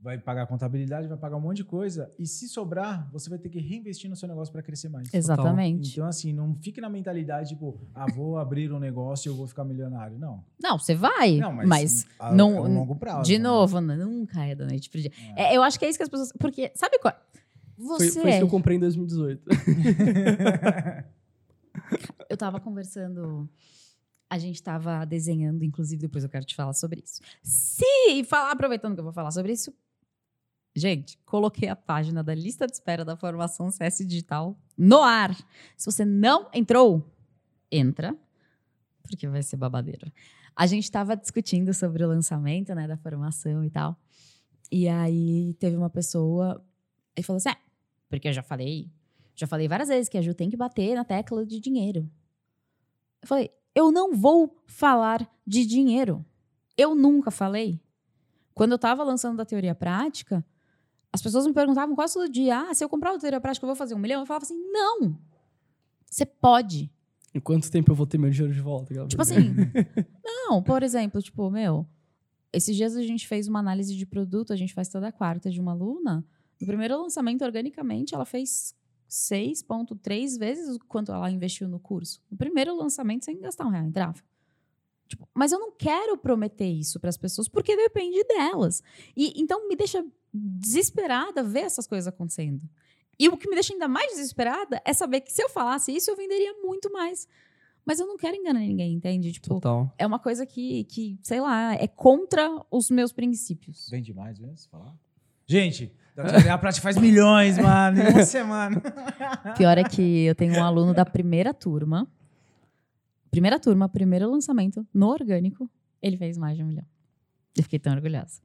Vai pagar a contabilidade, vai pagar um monte de coisa. E se sobrar, você vai ter que reinvestir no seu negócio para crescer mais. Exatamente. Então, assim, não fique na mentalidade, tipo, ah, vou abrir um negócio e eu vou ficar milionário. Não. Não, você vai, Não, mas, mas, a, não- é um longo prazo. de né? novo, n- nunca é da noite pro dia. É. É, eu acho que é isso que as pessoas. Porque, sabe qual? Foi, Você. foi isso que eu comprei em 2018. Eu tava conversando. A gente tava desenhando, inclusive, depois eu quero te falar sobre isso. Se falar, aproveitando que eu vou falar sobre isso, Gente, coloquei a página da lista de espera da formação CS Digital no ar. Se você não entrou, entra, porque vai ser babadeiro. A gente estava discutindo sobre o lançamento né, da formação e tal. E aí teve uma pessoa e falou assim: é, porque eu já falei, já falei várias vezes que a Ju tem que bater na tecla de dinheiro. Eu falei, eu não vou falar de dinheiro. Eu nunca falei. Quando eu estava lançando da teoria prática, as pessoas me perguntavam quase todo dia: ah, se eu comprar o teoria prática, eu vou fazer um milhão? Eu falava assim: não! Você pode. Em quanto tempo eu vou ter meu dinheiro de volta? Tipo assim, não, por exemplo, tipo, meu, esses dias a gente fez uma análise de produto, a gente faz toda quarta de uma aluna. No primeiro lançamento, organicamente, ela fez 6,3 vezes o quanto ela investiu no curso. No primeiro lançamento, sem gastar um real em tráfego. Tipo, mas eu não quero prometer isso para as pessoas porque depende delas. E então me deixa desesperada ver essas coisas acontecendo. E o que me deixa ainda mais desesperada é saber que se eu falasse isso, eu venderia muito mais. Mas eu não quero enganar ninguém, entende? Tipo, Total. é uma coisa que, que, sei lá, é contra os meus princípios. Bem demais mesmo, falar. Gente, a prática faz milhões, mano, em uma semana. Pior é que eu tenho um aluno da primeira turma. Primeira turma, primeiro lançamento, no orgânico, ele fez mais de um milhão. Eu fiquei tão orgulhosa.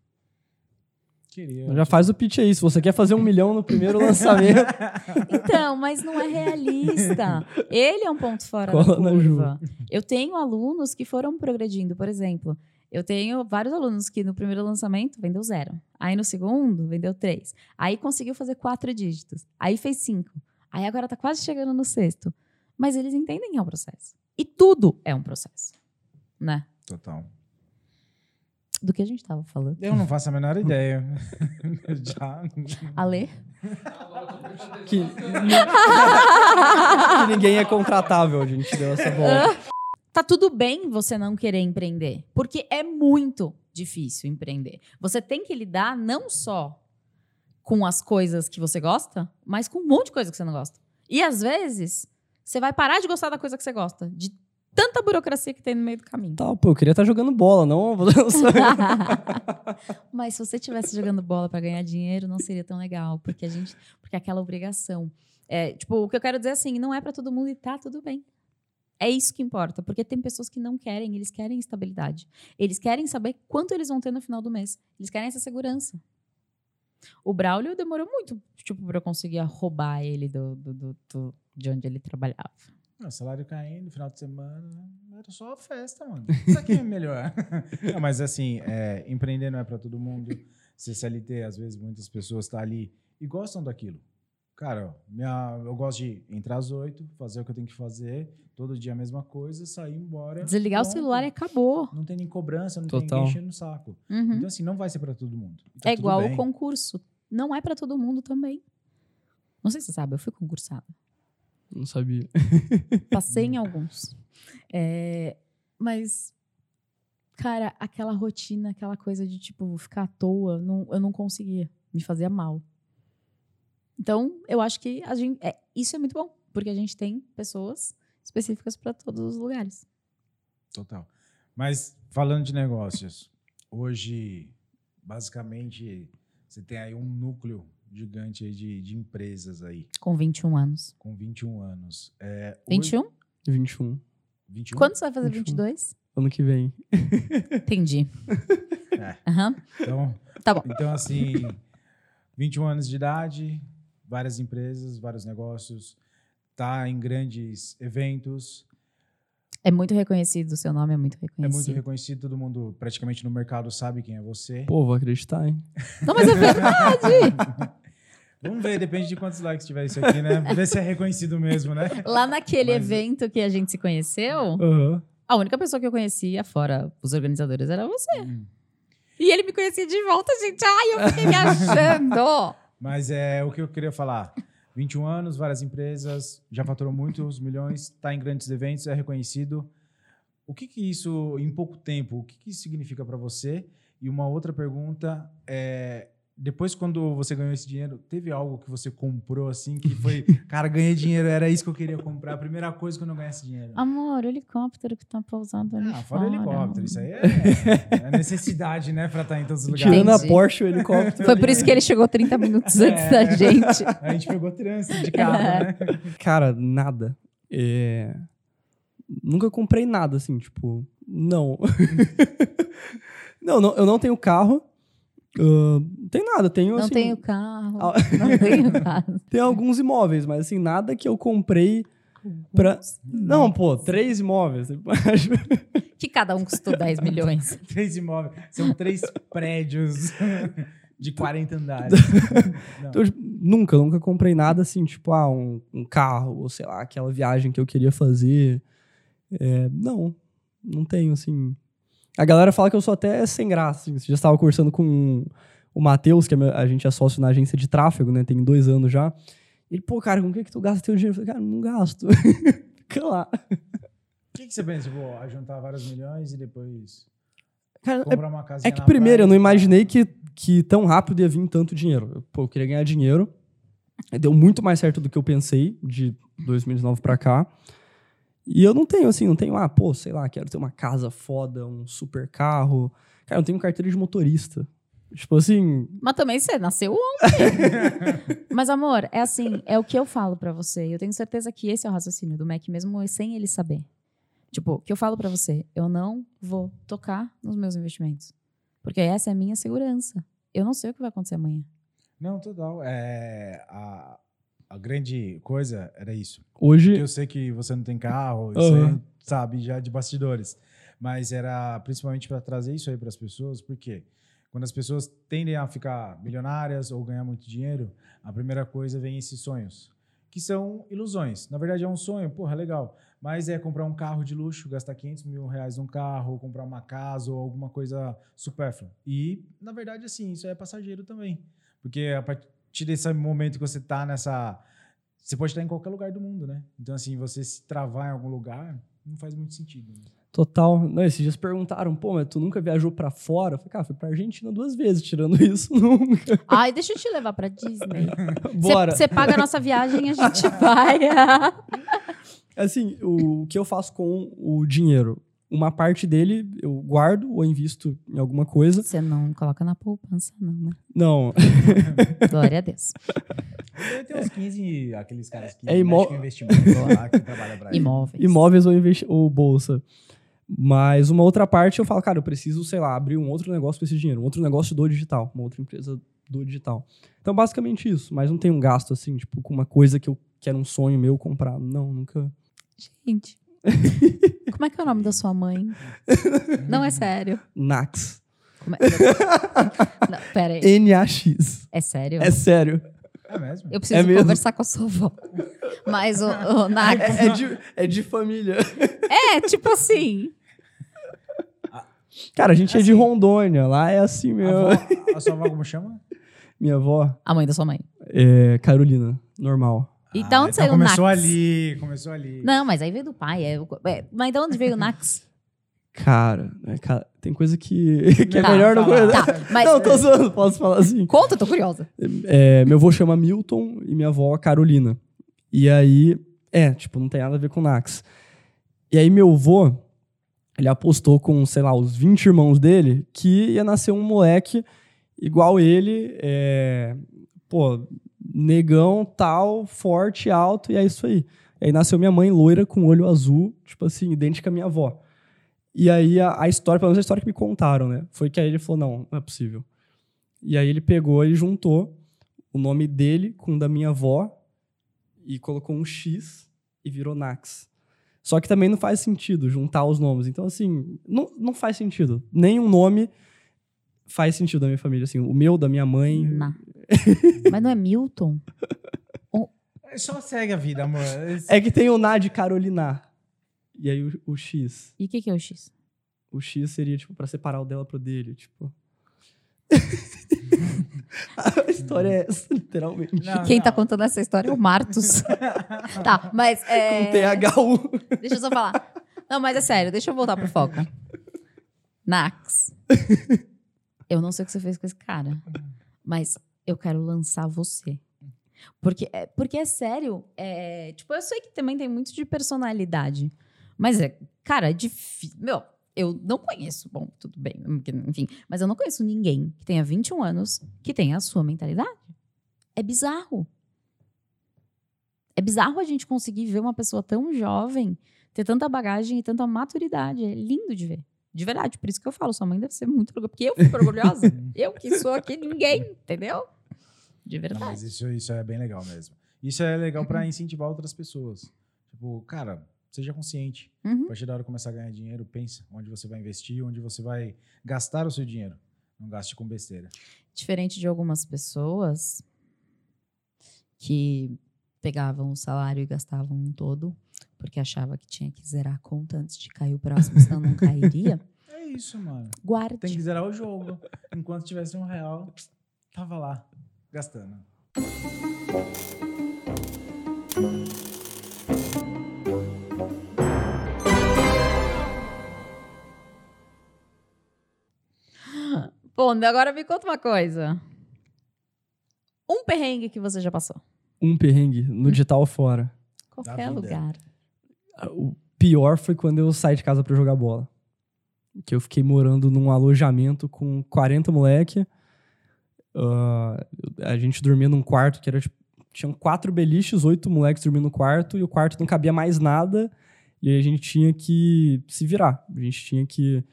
Queria. Já faz o pitch aí. Se você quer fazer um milhão no primeiro lançamento, Então, mas não é realista. Ele é um ponto fora Cola da curva. Eu tenho alunos que foram progredindo, por exemplo. Eu tenho vários alunos que no primeiro lançamento vendeu zero. Aí no segundo, vendeu três. Aí conseguiu fazer quatro dígitos. Aí fez cinco. Aí agora tá quase chegando no sexto. Mas eles entendem que é um processo. E tudo é um processo. Né? Total. Do que a gente tava falando. Eu não faço a menor ideia. Já. Ale? que, que ninguém é contratável, a gente deu essa volta. Tá tudo bem você não querer empreender, porque é muito difícil empreender. Você tem que lidar não só com as coisas que você gosta, mas com um monte de coisa que você não gosta. E às vezes, você vai parar de gostar da coisa que você gosta, de tanta burocracia que tem no meio do caminho. Tá, pô, eu queria estar jogando bola, não Mas se você estivesse jogando bola para ganhar dinheiro, não seria tão legal, porque a gente, porque é aquela obrigação. É, tipo, o que eu quero dizer assim, não é para todo mundo e tá tudo bem. É isso que importa, porque tem pessoas que não querem, eles querem estabilidade. Eles querem saber quanto eles vão ter no final do mês. Eles querem essa segurança. O Braulio demorou muito, tipo, para eu conseguir roubar ele do, do, do, do- de onde ele trabalhava. Ah, salário caindo, final de semana. Era só festa, mano. Isso aqui é melhor. Não, mas assim, é, empreender não é pra todo mundo. Ser CLT, às vezes, muitas pessoas estão ali e gostam daquilo. Cara, minha, eu gosto de entrar às oito, fazer o que eu tenho que fazer, todo dia a mesma coisa, sair embora. Desligar o pronto. celular e acabou. Não tem nem cobrança, não tem Total. ninguém enchendo no saco. Uhum. Então, assim, não vai ser pra todo mundo. Tá É igual bem. o concurso. Não é para todo mundo também. Não sei se você sabe, eu fui concursada. Não sabia. Passei em alguns. É, mas, cara, aquela rotina, aquela coisa de, tipo, ficar à toa, não- eu não conseguia. Me fazia mal. Então, eu acho que a gente, é, isso é muito bom, porque a gente tem pessoas específicas para todos os lugares. Total. Mas falando de negócios, hoje, basicamente, você tem aí um núcleo gigante aí de, de empresas aí, Com 21 anos. com 21 anos. É, hoje- 21? 21. 21? Quando você vai fazer 21. 22? Ano que vem. Entendi. É. Aham. Então, Tá bom. então, assim, 21 anos de idade, várias empresas, vários negócios, tá em grandes eventos, É muito reconhecido, o seu nome é muito é reconhecido. muito reconhecido, todo mundo praticamente no mercado sabe quem é você. Pô, vou acreditar, hein? Não, mas é verdade! Vamos ver, depende de quantos likes tiver isso aqui, né? Ver se é reconhecido mesmo, né? Lá naquele Mas- evento que a gente se conheceu, Aham. a única pessoa que eu conhecia, fora os organizadores, era você. Hum. E ele me conhecia de volta, gente. Ai, eu fiquei me achando! Mas é o que eu queria falar. 21 anos, várias empresas, já faturou muitos milhões, está em grandes eventos, é reconhecido. O que que isso, em pouco tempo, o que que isso significa para você? E uma outra pergunta é, depois, quando você ganhou esse dinheiro, teve algo que você comprou assim que foi, cara, ganhei dinheiro, era isso que eu queria comprar. A primeira coisa quando eu ganhasse dinheiro. Amor, o helicóptero que tá pousando ali Ah, fora. o helicóptero. Isso aí é, é necessidade, né, pra estar em todos os lugares. Tirando a. Porsche, o helicóptero. Foi por isso que ele chegou 30 minutos antes É. da gente. A gente pegou trânsito de carro, né? Cara, nada. É, Nunca comprei nada, assim, tipo, não. não, não, eu não tenho carro. Não tem nada, tenho Não assim, tenho carro, Ah. não tenho casa. tem alguns imóveis, mas assim, nada que eu comprei pra. Não, pô, três imóveis. Que cada um custou 10 milhões. Três imóveis. São três prédios de 40 andares. Então, tipo, nunca, nunca comprei nada assim, tipo, ah, um, um carro, ou sei lá, aquela viagem que eu queria fazer. É, não, não tenho, assim. A galera fala que eu sou até sem graça. Assim. Você já estava conversando com o Matheus, que é a gente é sócio na agência de tráfego, né? Tem dois anos já. Ele, pô, cara, com o que, que tu gasta teu dinheiro? Eu falei, cara, não gasto. Fica lá. O que, que você pensa? Tipo, ah, juntar vários milhões e depois Cara, é comprar uma casinha É que primeiro, praia eu não imaginei que, que tão rápido ia vir tanto dinheiro. Eu, Pô, eu queria ganhar dinheiro. Deu muito mais certo do que eu pensei de 2019 pra cá. E eu não tenho, assim, não tenho, ah, pô, sei lá, quero ter uma casa foda, um super carro. Cara, eu não tenho carteira de motorista. Tipo assim, Mas também você nasceu ontem. Mas, amor, é assim, é o que eu falo pra você. Eu tenho certeza que esse é o raciocínio do Mac, mesmo sem ele saber. Tipo, o que eu falo pra você, eu não vou tocar nos meus investimentos. Porque essa é a minha segurança. Eu não sei o que vai acontecer amanhã. Não, total. É, a, a grande coisa era isso. hoje. Eu sei que você não tem carro, você sabe já de bastidores. Mas era principalmente para trazer isso aí para as pessoas, porque quando as pessoas tendem a ficar milionárias ou ganhar muito dinheiro, a primeira coisa vem esses sonhos, que são ilusões. Na verdade, é um sonho, porra, legal. Mas é comprar um carro de luxo, gastar 500 mil reais num carro, ou comprar uma casa ou alguma coisa supérflua. E, na verdade, assim, isso é passageiro também. Porque a partir desse momento que você tá nessa. Você pode estar em qualquer lugar do mundo, né? Então, assim, você se travar em algum lugar não faz muito sentido. né? Total. Não, esses dias perguntaram, pô, mas tu nunca viajou pra fora? Eu falei, cara, fui pra Argentina duas vezes, tirando isso, nunca. Ai, deixa eu te levar pra Disney. Bora. Você paga a nossa viagem, a gente vai. Assim, o que eu faço com o dinheiro? Uma parte dele eu guardo ou invisto em alguma coisa. Você não coloca na poupança, não, né? Não, Glória a Deus. Ter uns 15, aqueles caras que É imó- investimento lá, que trabalham pra ele. Imóveis. imóveis ou, investi ou bolsa. Mas uma outra parte eu falo, cara, eu preciso, sei lá, abrir um outro negócio com esse dinheiro, um outro negócio do digital, uma outra empresa do digital. Então, basicamente isso. Mas não tem um gasto assim, tipo, com uma coisa que eu que era um sonho meu comprar. Não, nunca. Gente, como é que é o nome da sua mãe? Não é sério. Nax. Como é... Não, pera aí. N-A-X. É sério? É sério. É mesmo? Eu preciso É mesmo? conversar com a sua avó. Mas o, o Nax... É, é de, é de família. É, tipo assim... Cara, a gente é de Assim. Rondônia. Lá é assim A, mesmo. avó, a sua avó como chama? Minha avó A mãe da sua mãe. é Carolina, normal. E da onde então saiu o Nax? começou ali, começou ali. Não, mas aí veio do pai. É, é, mas de onde veio o Nax? Cara, é, cara, tem coisa que, que é Tá, melhor não coisa. Tá, mas... Não, tô zoando, posso falar assim. Conta, tô curiosa. É, meu avô chama Milton e minha avó Carolina. E aí, é, tipo, não tem nada a ver com Nax. E aí, meu avô, ele apostou com, sei lá, os 20 irmãos dele que ia nascer um moleque igual ele, é, pô, negão, tal, forte, alto, e é isso aí. E aí nasceu minha mãe loira com olho azul, tipo assim, idêntica à minha avó. E aí a, a história, pelo menos a história que me contaram, né? Foi que aí ele falou: não, não é possível. E aí ele pegou e juntou o nome dele com o da minha avó e colocou um X e virou Nax. Só que também não faz sentido juntar os nomes. Então, assim, não, não faz sentido. Nenhum nome faz sentido da minha família. Assim, o meu, da minha mãe. Não. Mas não é Milton? Só segue a vida, amor. É que tem o Ná de Carolina. E aí o, o X. E o que, que é o X? O X seria, tipo, pra separar o dela pro dele, tipo. a história é essa, literalmente. Não, Quem tá não. contando essa história é o Martus. tá, mas. É... Com THU. Deixa eu só falar. Não, mas é sério, deixa eu voltar pro foco. Nax. Eu não sei o que você fez com esse cara. mas eu quero lançar você. Porque é, porque é sério. É, tipo, eu sei que também tem muito de personalidade. Mas é, cara, é difícil. Meu, eu não conheço. Bom, tudo bem, enfim. Mas eu não conheço ninguém que tenha 21 anos que tenha a sua mentalidade. É bizarro. É bizarro a gente conseguir ver uma pessoa tão jovem ter tanta bagagem e tanta maturidade. É lindo de ver. De verdade. Por isso que eu falo, sua mãe deve ser muito orgulhosa. Porque eu fico orgulhosa. eu que sou aqui ninguém, entendeu? De verdade. Não, mas isso, isso é bem legal mesmo. Isso é legal para incentivar outras pessoas. Tipo, cara, seja consciente. Uhum. A partir da hora de começar a ganhar dinheiro, pensa onde você vai investir, onde você vai gastar o seu dinheiro. Não gaste com besteira. Diferente de algumas pessoas que pegavam o salário e gastavam um todo, porque achava que tinha que zerar a conta antes de cair o próximo, senão não cairia. É isso, mano. Guarde. Tem que zerar o jogo. Enquanto tivesse um real, tava lá, gastando. Bom, agora me conta uma coisa. Um perrengue que você já passou. Um perrengue no digital fora. Qualquer lugar. O pior foi quando eu saí de casa para jogar bola. Que eu fiquei morando num alojamento com 40 moleque. Uh, a gente dormia num quarto que era tipo, tinham quatro beliches, oito moleques dormindo no quarto, e o quarto não cabia mais nada, e aí a gente tinha que se virar. A gente tinha que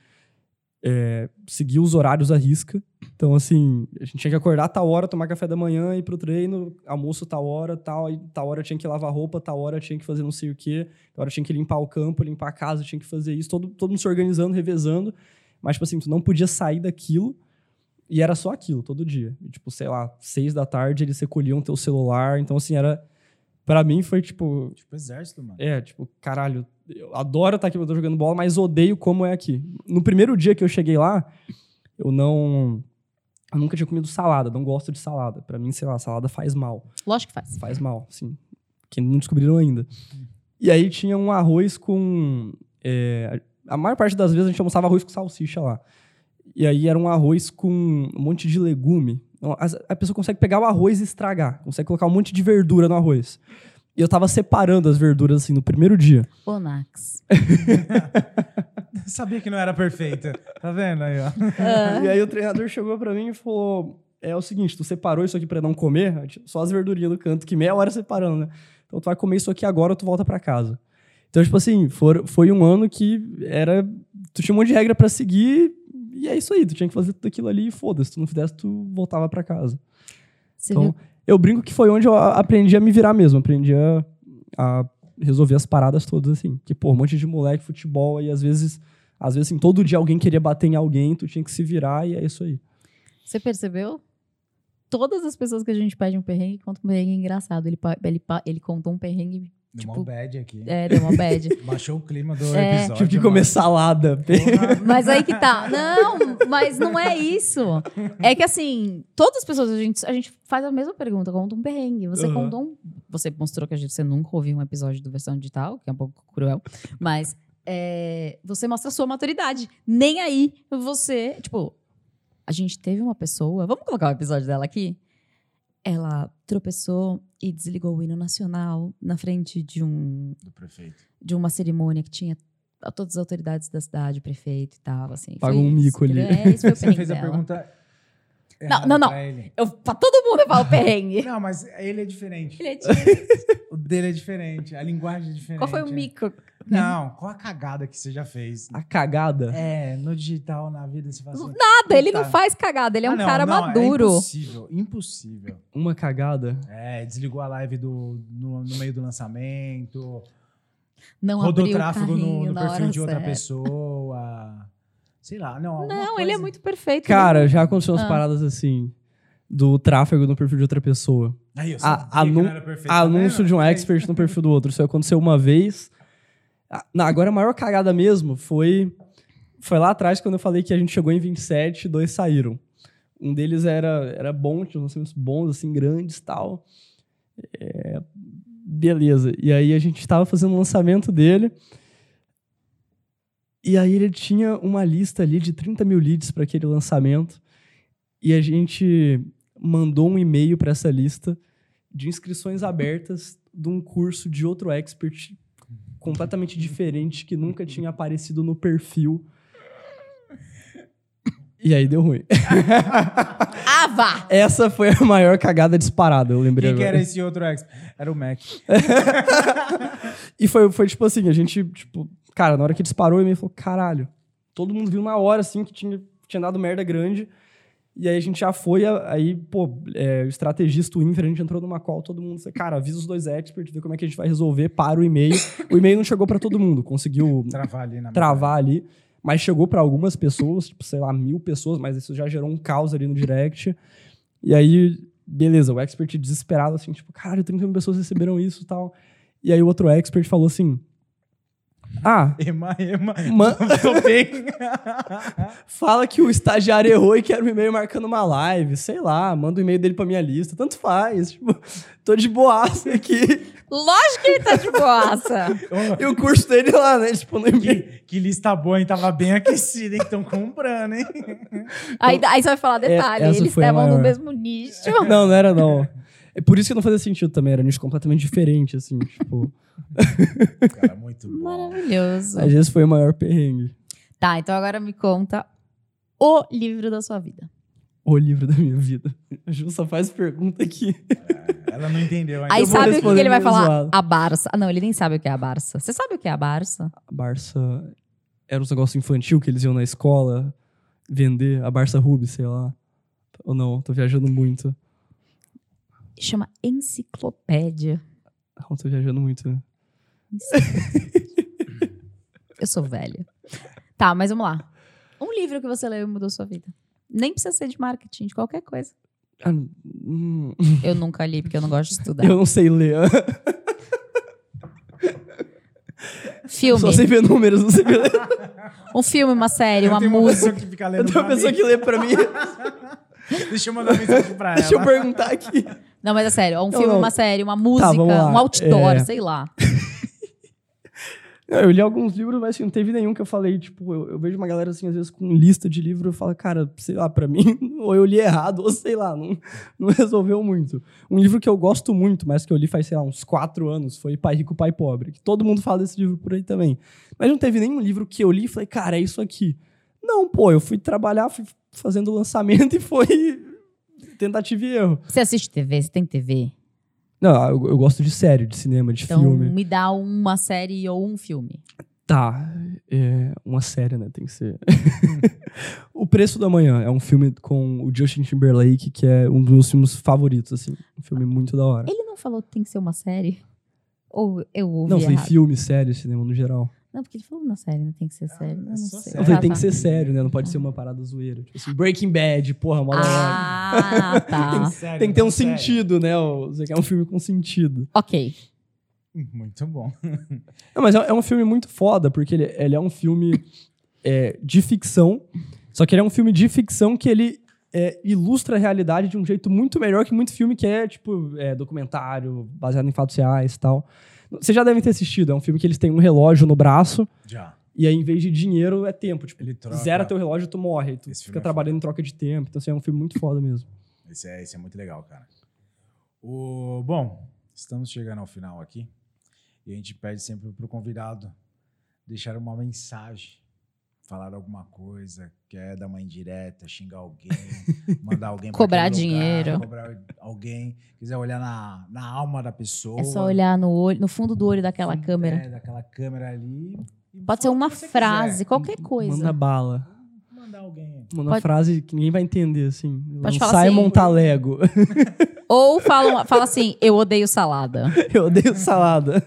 é, seguir os horários à risca. Então, assim, a gente tinha que acordar tal hora, tomar café da manhã, ir pro treino, almoço tal hora, tal, aí, tal hora tinha que lavar roupa, tal hora tinha que fazer não sei o quê, tal hora tinha que limpar o campo, limpar a casa, tinha que fazer isso, todo, todo mundo se organizando, revezando. Mas, tipo assim, tu não podia sair daquilo e era só aquilo, todo dia. E, tipo, sei lá, seis da tarde eles recolhiam teu celular. Então, assim, era. Pra mim foi tipo. Tipo, exército, mano. É, tipo, caralho, eu adoro estar aqui eu tô jogando bola, mas odeio como é aqui. No primeiro dia que eu cheguei lá, eu não. Eu nunca tinha comido salada, não gosto de salada. Para mim, sei lá, salada faz mal. Lógico que faz. Faz mal, sim. Que não descobriram ainda. E aí tinha um arroz com. É, a maior parte das vezes a gente almoçava arroz com salsicha lá. E aí era um arroz com um monte de legume. A pessoa consegue pegar o arroz e estragar, consegue colocar um monte de verdura no arroz. E eu tava separando as verduras assim no primeiro dia. Onax. Sabia que não era perfeita. Tá vendo aí, ó? Uh. E aí o treinador chegou para mim e falou: É o seguinte, tu separou isso aqui para não comer? Só as verdurinhas do canto, que meia hora separando, né? Então tu vai comer isso aqui agora ou tu volta para casa. Então, tipo assim, for, foi um ano que era. Tu tinha um monte de regra para seguir, e é isso aí, tu tinha que fazer tudo aquilo ali e foda-se. Se tu não fizesse, tu voltava para casa. Você então, viu? eu brinco que foi onde eu aprendi a me virar mesmo, aprendi a, a resolver as paradas todas, assim. Que, pô, um monte de moleque, futebol, e às vezes, às vezes, assim, todo dia alguém queria bater em alguém, tu tinha que se virar, e é isso aí. Você percebeu? Todas as pessoas que a gente pede um perrengue contam um perrengue engraçado. Ele, ele, ele contou um perrengue Deu tipo, uma bad aqui. É, deu uma bad. Baixou o clima do é, episódio. Tive que comer salada. mas aí que tá. Não, mas não é isso. É que assim, todas as pessoas, a gente, a gente faz a mesma pergunta, conta um perrengue. Você uhum. contou um. Você mostrou que a gente, você nunca ouviu um episódio do versão digital, que é um pouco cruel. Mas é, você mostra a sua maturidade. Nem aí você. Tipo, a gente teve uma pessoa. Vamos colocar o episódio dela aqui? Ela tropeçou e desligou o hino nacional na frente de um do prefeito de uma cerimônia que tinha todas as autoridades da cidade, o prefeito e tal, assim. Pagou um mico ali. É, isso foi Você fez a pergunta não, não, não. Pra, eu, pra todo mundo eu falo perrengue. Não, mas ele é diferente. Ele é diferente. o dele é diferente, a linguagem é diferente. Qual foi o mico? Não, qual a cagada que você já fez? A cagada? É, no digital, na vida, você faz assim, Nada, ele não faz cagada, ele é ah, um não, cara não, é maduro. É impossível, impossível. Uma cagada? É, desligou a live do, no, no meio do lançamento. Não rodou tráfego no, no perfil de outra certa. pessoa. Sei lá, não. Não, coisa... ele é muito perfeito. Cara, já aconteceu umas ah. paradas assim. Do tráfego no perfil de outra pessoa. Aí, eu a, anu perfeito, tá anúncio de um expert no perfil do outro. Isso aconteceu uma vez. Não, agora a maior cagada mesmo foi. Foi lá atrás quando eu falei que a gente chegou em 27 e dois saíram. Um deles era, era bom, tinha uns bons, assim, grandes tal. É, beleza. E aí a gente estava fazendo o lançamento dele. E aí ele tinha uma lista ali de 30 mil leads para aquele lançamento. E a gente mandou um e-mail para essa lista de inscrições abertas de um curso de outro expert completamente diferente que nunca tinha aparecido no perfil. E aí deu ruim. Ah, vá! Essa foi a maior cagada disparada, eu lembrei Quem que agora. era esse outro ex? Era o Mac. E foi, foi tipo assim, a gente, tipo, cara, na hora que disparou, o e-mail falou, caralho. Todo mundo viu na hora, assim, que tinha, tinha dado merda grande. E aí a gente já foi, aí, pô, é, o estrategista, o Infer, a gente entrou numa call, todo mundo cara, avisa os dois experts, vê como é que a gente vai resolver, para o e-mail. O e-mail não chegou pra todo mundo, conseguiu Travar ali travar ali, mas chegou pra algumas pessoas, tipo, sei lá, mil pessoas, mas isso já gerou um caos ali no direct. E aí, beleza, o expert desesperado, assim, tipo, caralho, 30 mil pessoas receberam isso e tal. E aí o outro expert falou assim, ah, Ema, ema. Man- Tô bem. fala que o estagiário errou e quer um e-mail marcando uma live, sei lá, manda o e-mail dele pra minha lista, tanto faz, tipo, tô de boaça aqui. Lógico que ele tá de boaça. E o curso dele lá, né, tipo, no e-mail. que, que lista boa, hein? Tava bem aquecido, hein? Estão comprando, hein? aí, aí você vai falar detalhe. essa eles estavam no mesmo nicho. Não, não era não. É por isso que não fazia sentido também, era nicho completamente diferente, assim, tipo... Cara, muito bom. Maravilhoso. Às vezes foi o maior perrengue. Tá, então agora me conta o livro da sua vida. O livro da minha vida. A Ju só faz pergunta aqui. Ela não entendeu ainda. Aí sabe o que, ele vai falar? zoado. A Barça. Ah, não, ele nem sabe o que é a Barça. Você sabe o que é a Barça? A Barça era uns negócios infantil que eles iam na escola vender. A Barça Ruby, sei lá. Ou não, tô viajando muito. Chama enciclopédia. Não, tô viajando muito. Eu sou velha. Tá, mas vamos lá. Um livro que você leu e mudou sua vida. Nem precisa ser de marketing, de qualquer coisa. Ah, hum, Eu nunca li, porque eu não gosto de estudar. eu não sei ler. Filme. Só sei ver números, não sei ver ler. Um filme, uma série, uma Tem uma música. pessoa que fica Eu lendo tenho uma pessoa mim. que lê pra mim. Deixa eu mandar mensagem pra ela. Deixa eu perguntar aqui. Não, mas é sério. Um filme, não. uma série, uma música, vamos lá. um outdoor, É. sei lá. Eu li alguns livros, mas assim, não teve nenhum que eu falei, tipo, eu, eu vejo uma galera assim, às vezes, com lista de livro, eu falo, cara, sei lá, pra mim, ou eu li errado, ou sei lá, não, não resolveu muito. Um livro que eu gosto muito, mas que eu li faz, sei lá, uns quatro anos, foi Pai Rico, Pai Pobre, que todo mundo fala desse livro por aí também. Mas não teve nenhum livro que eu li e falei, cara, é isso aqui. Não, pô, eu fui trabalhar, fui fazendo lançamento e foi tentativa e erro. Você assiste TV? Você tem TV? Não, eu, eu gosto de série, de cinema, de Então, filme. me dá uma série ou um filme. Tá, é uma série, né? Tem que ser. o Preço da Manhã é um filme com o Justin Timberlake, que é um dos meus filmes favoritos, assim. Um filme muito da hora. Ele não falou que tem que ser uma série? Ou eu ouvi Não, foi errado? filme, série, cinema no geral. Não, porque ele falou na série, não tem que ser série. eu é não sei. série. Eu falei, Tá, tem tá. que ser sério, né? Não pode ser uma parada zoeira. Tipo assim, Breaking Bad, porra, mó da hora. Ah, tá. Sério, Tem que ter um sério. sentido, né? o- Você quer um filme com sentido. ok. Muito bom. Não, mas é, é um filme muito foda, porque ele, ele é um filme é, de ficção, só que ele é um filme de ficção que ele é, ilustra a realidade de um jeito muito melhor que muito filme que é, tipo, é, documentário, baseado em fatos reais e tal. Vocês já devem ter assistido, é um filme que eles têm um relógio no braço, Já. e aí, em vez de dinheiro, é tempo. Tipo, Ele troca. zera teu relógio, tu morre. Tu Esse fica é trabalhando em troca de tempo. Então, assim, é um filme muito foda mesmo. Esse é, esse é muito legal, cara. O, bom, estamos chegando ao final aqui. E a gente pede sempre pro convidado deixar uma mensagem, falar alguma coisa, quer dar uma indireta, xingar alguém, mandar alguém pra Cobrar lugar, dinheiro. cobrar alguém, quiser olhar na, na alma da pessoa. É só olhar no olho, no fundo do olho daquela Fundo, câmera. É, daquela câmera ali. Pode ser uma frase, quiser. qualquer coisa. Manda bala. Mandar alguém. Manda Pode- frase que ninguém vai entender, assim. Pode falar e assim. montar Lego. Ou fala, fala assim, eu odeio salada. Eu odeio salada.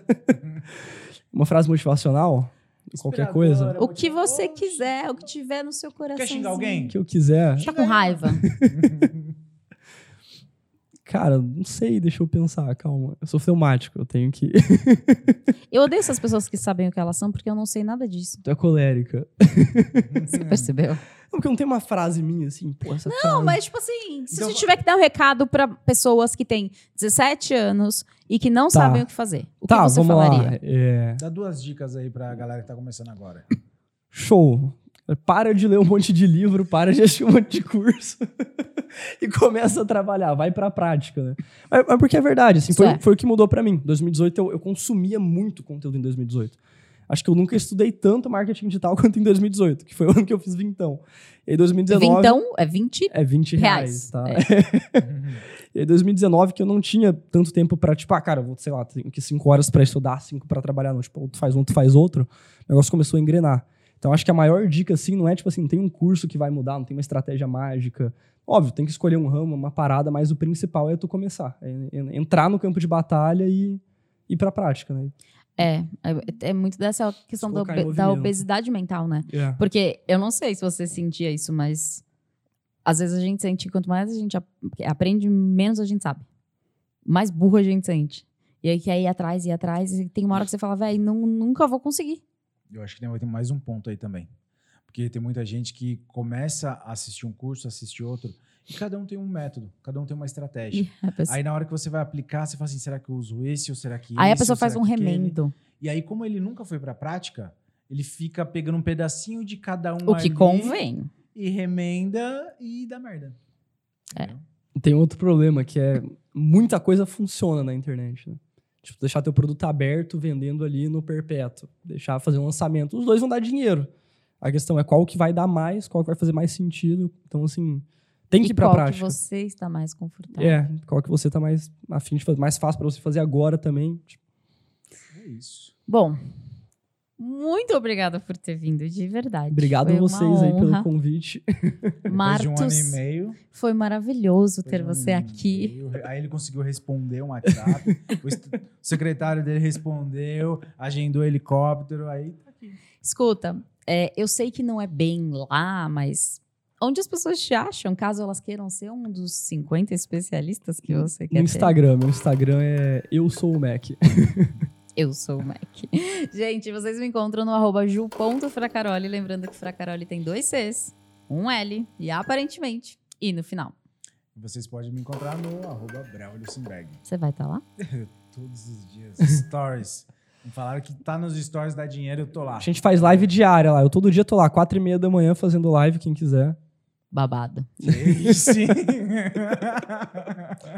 Uma frase motivacional? Qualquer coisa? O que você quiser, o que tiver no seu coração. Quer xingar alguém? que eu quiser. Tá com raiva? Cara, não sei, deixa eu pensar, calma. Eu sou filmático, eu tenho que. Eu odeio essas pessoas que sabem o que elas são, porque eu não sei nada disso. tu é colérica. Você percebeu? Não, porque não tem uma frase minha assim, pô, essa Não, frase. mas tipo assim, se Então- você tiver que dar um recado pra pessoas que têm 17 anos e que não Tá. sabem o que fazer, o Tá, que você vamos falaria? lá. É, Dá duas dicas aí pra galera que tá começando agora. Show. Para de ler um monte de livro, para de assistir um monte de curso e começa a trabalhar, vai pra prática, né? Mas, mas porque é verdade, assim, foi, é. foi o que mudou pra mim. 2018 eu, eu consumia muito conteúdo em 2018. Acho que eu nunca estudei tanto marketing digital quanto em 2018, que foi o ano que eu fiz vintão. E aí 2019 Vintão é 20 é 20 reais. reais, tá? É. E aí 2019 que eu não tinha tanto tempo pra, tipo, ah, cara, vou, sei lá, tenho que 5 horas pra estudar, 5 pra trabalhar, não, tipo, tu faz um, tu faz outro. O negócio começou a engrenar. Então acho que a maior dica assim não é tipo assim, não tem um curso que vai mudar, não tem uma estratégia mágica. Óbvio, tem que escolher um ramo, uma parada, mas o principal é tu começar, é en- entrar no campo de batalha e ir pra prática, né? É, é, é muito dessa questão da, da obesidade mental, né? É. Porque eu não sei se você sentia isso, mas às vezes a gente sente que quanto mais a gente ap- aprende, menos a gente sabe. Mais burro a gente sente. E aí quer ir atrás, ir atrás, e tem uma hora que você fala, velho, nunca vou conseguir. Eu acho que tem, vai ter mais um ponto aí também. Porque tem muita gente que começa a assistir um curso, assistir outro, e cada um tem um método, cada um tem uma estratégia. E a pessoa, Aí na hora que você vai aplicar, você fala assim, será que eu uso esse ou será que aí a pessoa faz um que remendo. E aí como ele nunca foi pra prática, ele fica pegando um pedacinho de cada um O que ali convém. E remenda e dá merda. É. Tem outro problema que é muita coisa funciona na internet, né? Tipo, deixar teu produto aberto, vendendo ali no perpétuo. Deixar fazer um lançamento. Os dois vão dar dinheiro. A questão é qual que vai dar mais, qual que vai fazer mais sentido. Então, assim, tem que e ir pra qual prática. que você está mais confortável. É, qual que você tá mais afim de fazer, mais fácil pra você fazer agora também. Tipo, É isso. Bom, muito obrigada por ter vindo, de verdade. obrigado Foi a vocês aí pelo convite. De um ano Martos, e meio. foi maravilhoso ter depois um você aqui. Aí ele conseguiu responder um WhatsApp. o secretário dele respondeu, agendou helicóptero. Aí tá aqui. Escuta, é, eu sei que não é bem lá, mas onde as pessoas te acham, caso elas queiram ser um dos 50 especialistas que você quer No ter? Instagram. Meu Instagram é Eu Sou o Mac. Eu sou o Mac. Gente, vocês me encontram no arroba ju.fracaroli, lembrando que Fracaroli tem dois Cs, um L e aparentemente I no final. Vocês podem me encontrar no arroba Braulio Simberg. Você vai estar lá? Todos os dias. Stories. Me falaram que tá nos stories dá dinheiro, eu tô lá. A gente faz live diária lá. Eu todo dia tô lá, quatro e meia da manhã, fazendo live, quem quiser. Babado. Aí sim.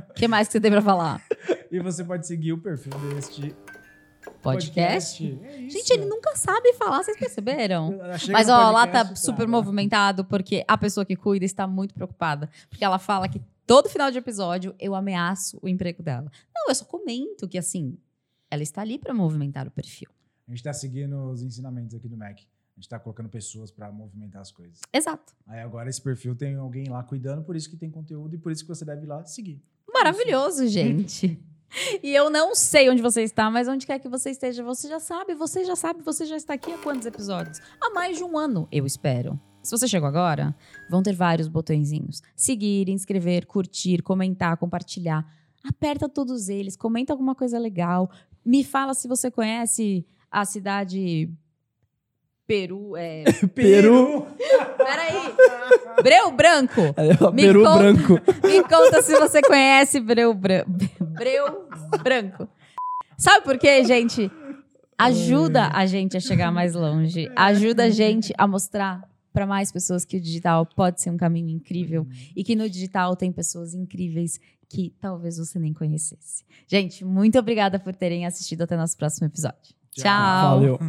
O que mais que você tem pra falar? e você pode seguir o perfil deste Podcast? É isso. Gente, ele nunca sabe falar, vocês perceberam? Mas ó, lá podcast, tá super né? movimentado porque a pessoa que cuida está muito preocupada. Porque ela fala que todo final de episódio eu ameaço o emprego dela. Não, eu só comento que assim, ela está ali para movimentar o perfil. A gente tá seguindo os ensinamentos aqui do Mac. A gente tá colocando pessoas pra movimentar as coisas. Exato. Aí agora esse perfil tem alguém lá cuidando, por isso que tem conteúdo e por isso que você deve ir lá seguir. Maravilhoso, gente. E eu não sei onde você está, mas onde quer que você esteja, você já sabe, você já sabe, você já está aqui há quantos episódios? Há mais de um ano, eu espero. Se você chegou agora, vão ter vários botõezinhos. Seguir, inscrever, curtir, comentar, compartilhar. Aperta todos eles, comenta alguma coisa legal. Me fala se você conhece a cidade Peru. É... Peru. Peraí! Breu Branco! Me Peru conta. branco. Me conta se você conhece Breu, Bran... Breu Branco. Sabe por quê, gente? Ajuda a gente a chegar mais longe. Ajuda a gente a mostrar para mais pessoas que o digital pode ser um caminho incrível e que no digital tem pessoas incríveis que talvez você nem conhecesse. Gente, muito obrigada por terem assistido até nosso próximo episódio. Tchau. Valeu.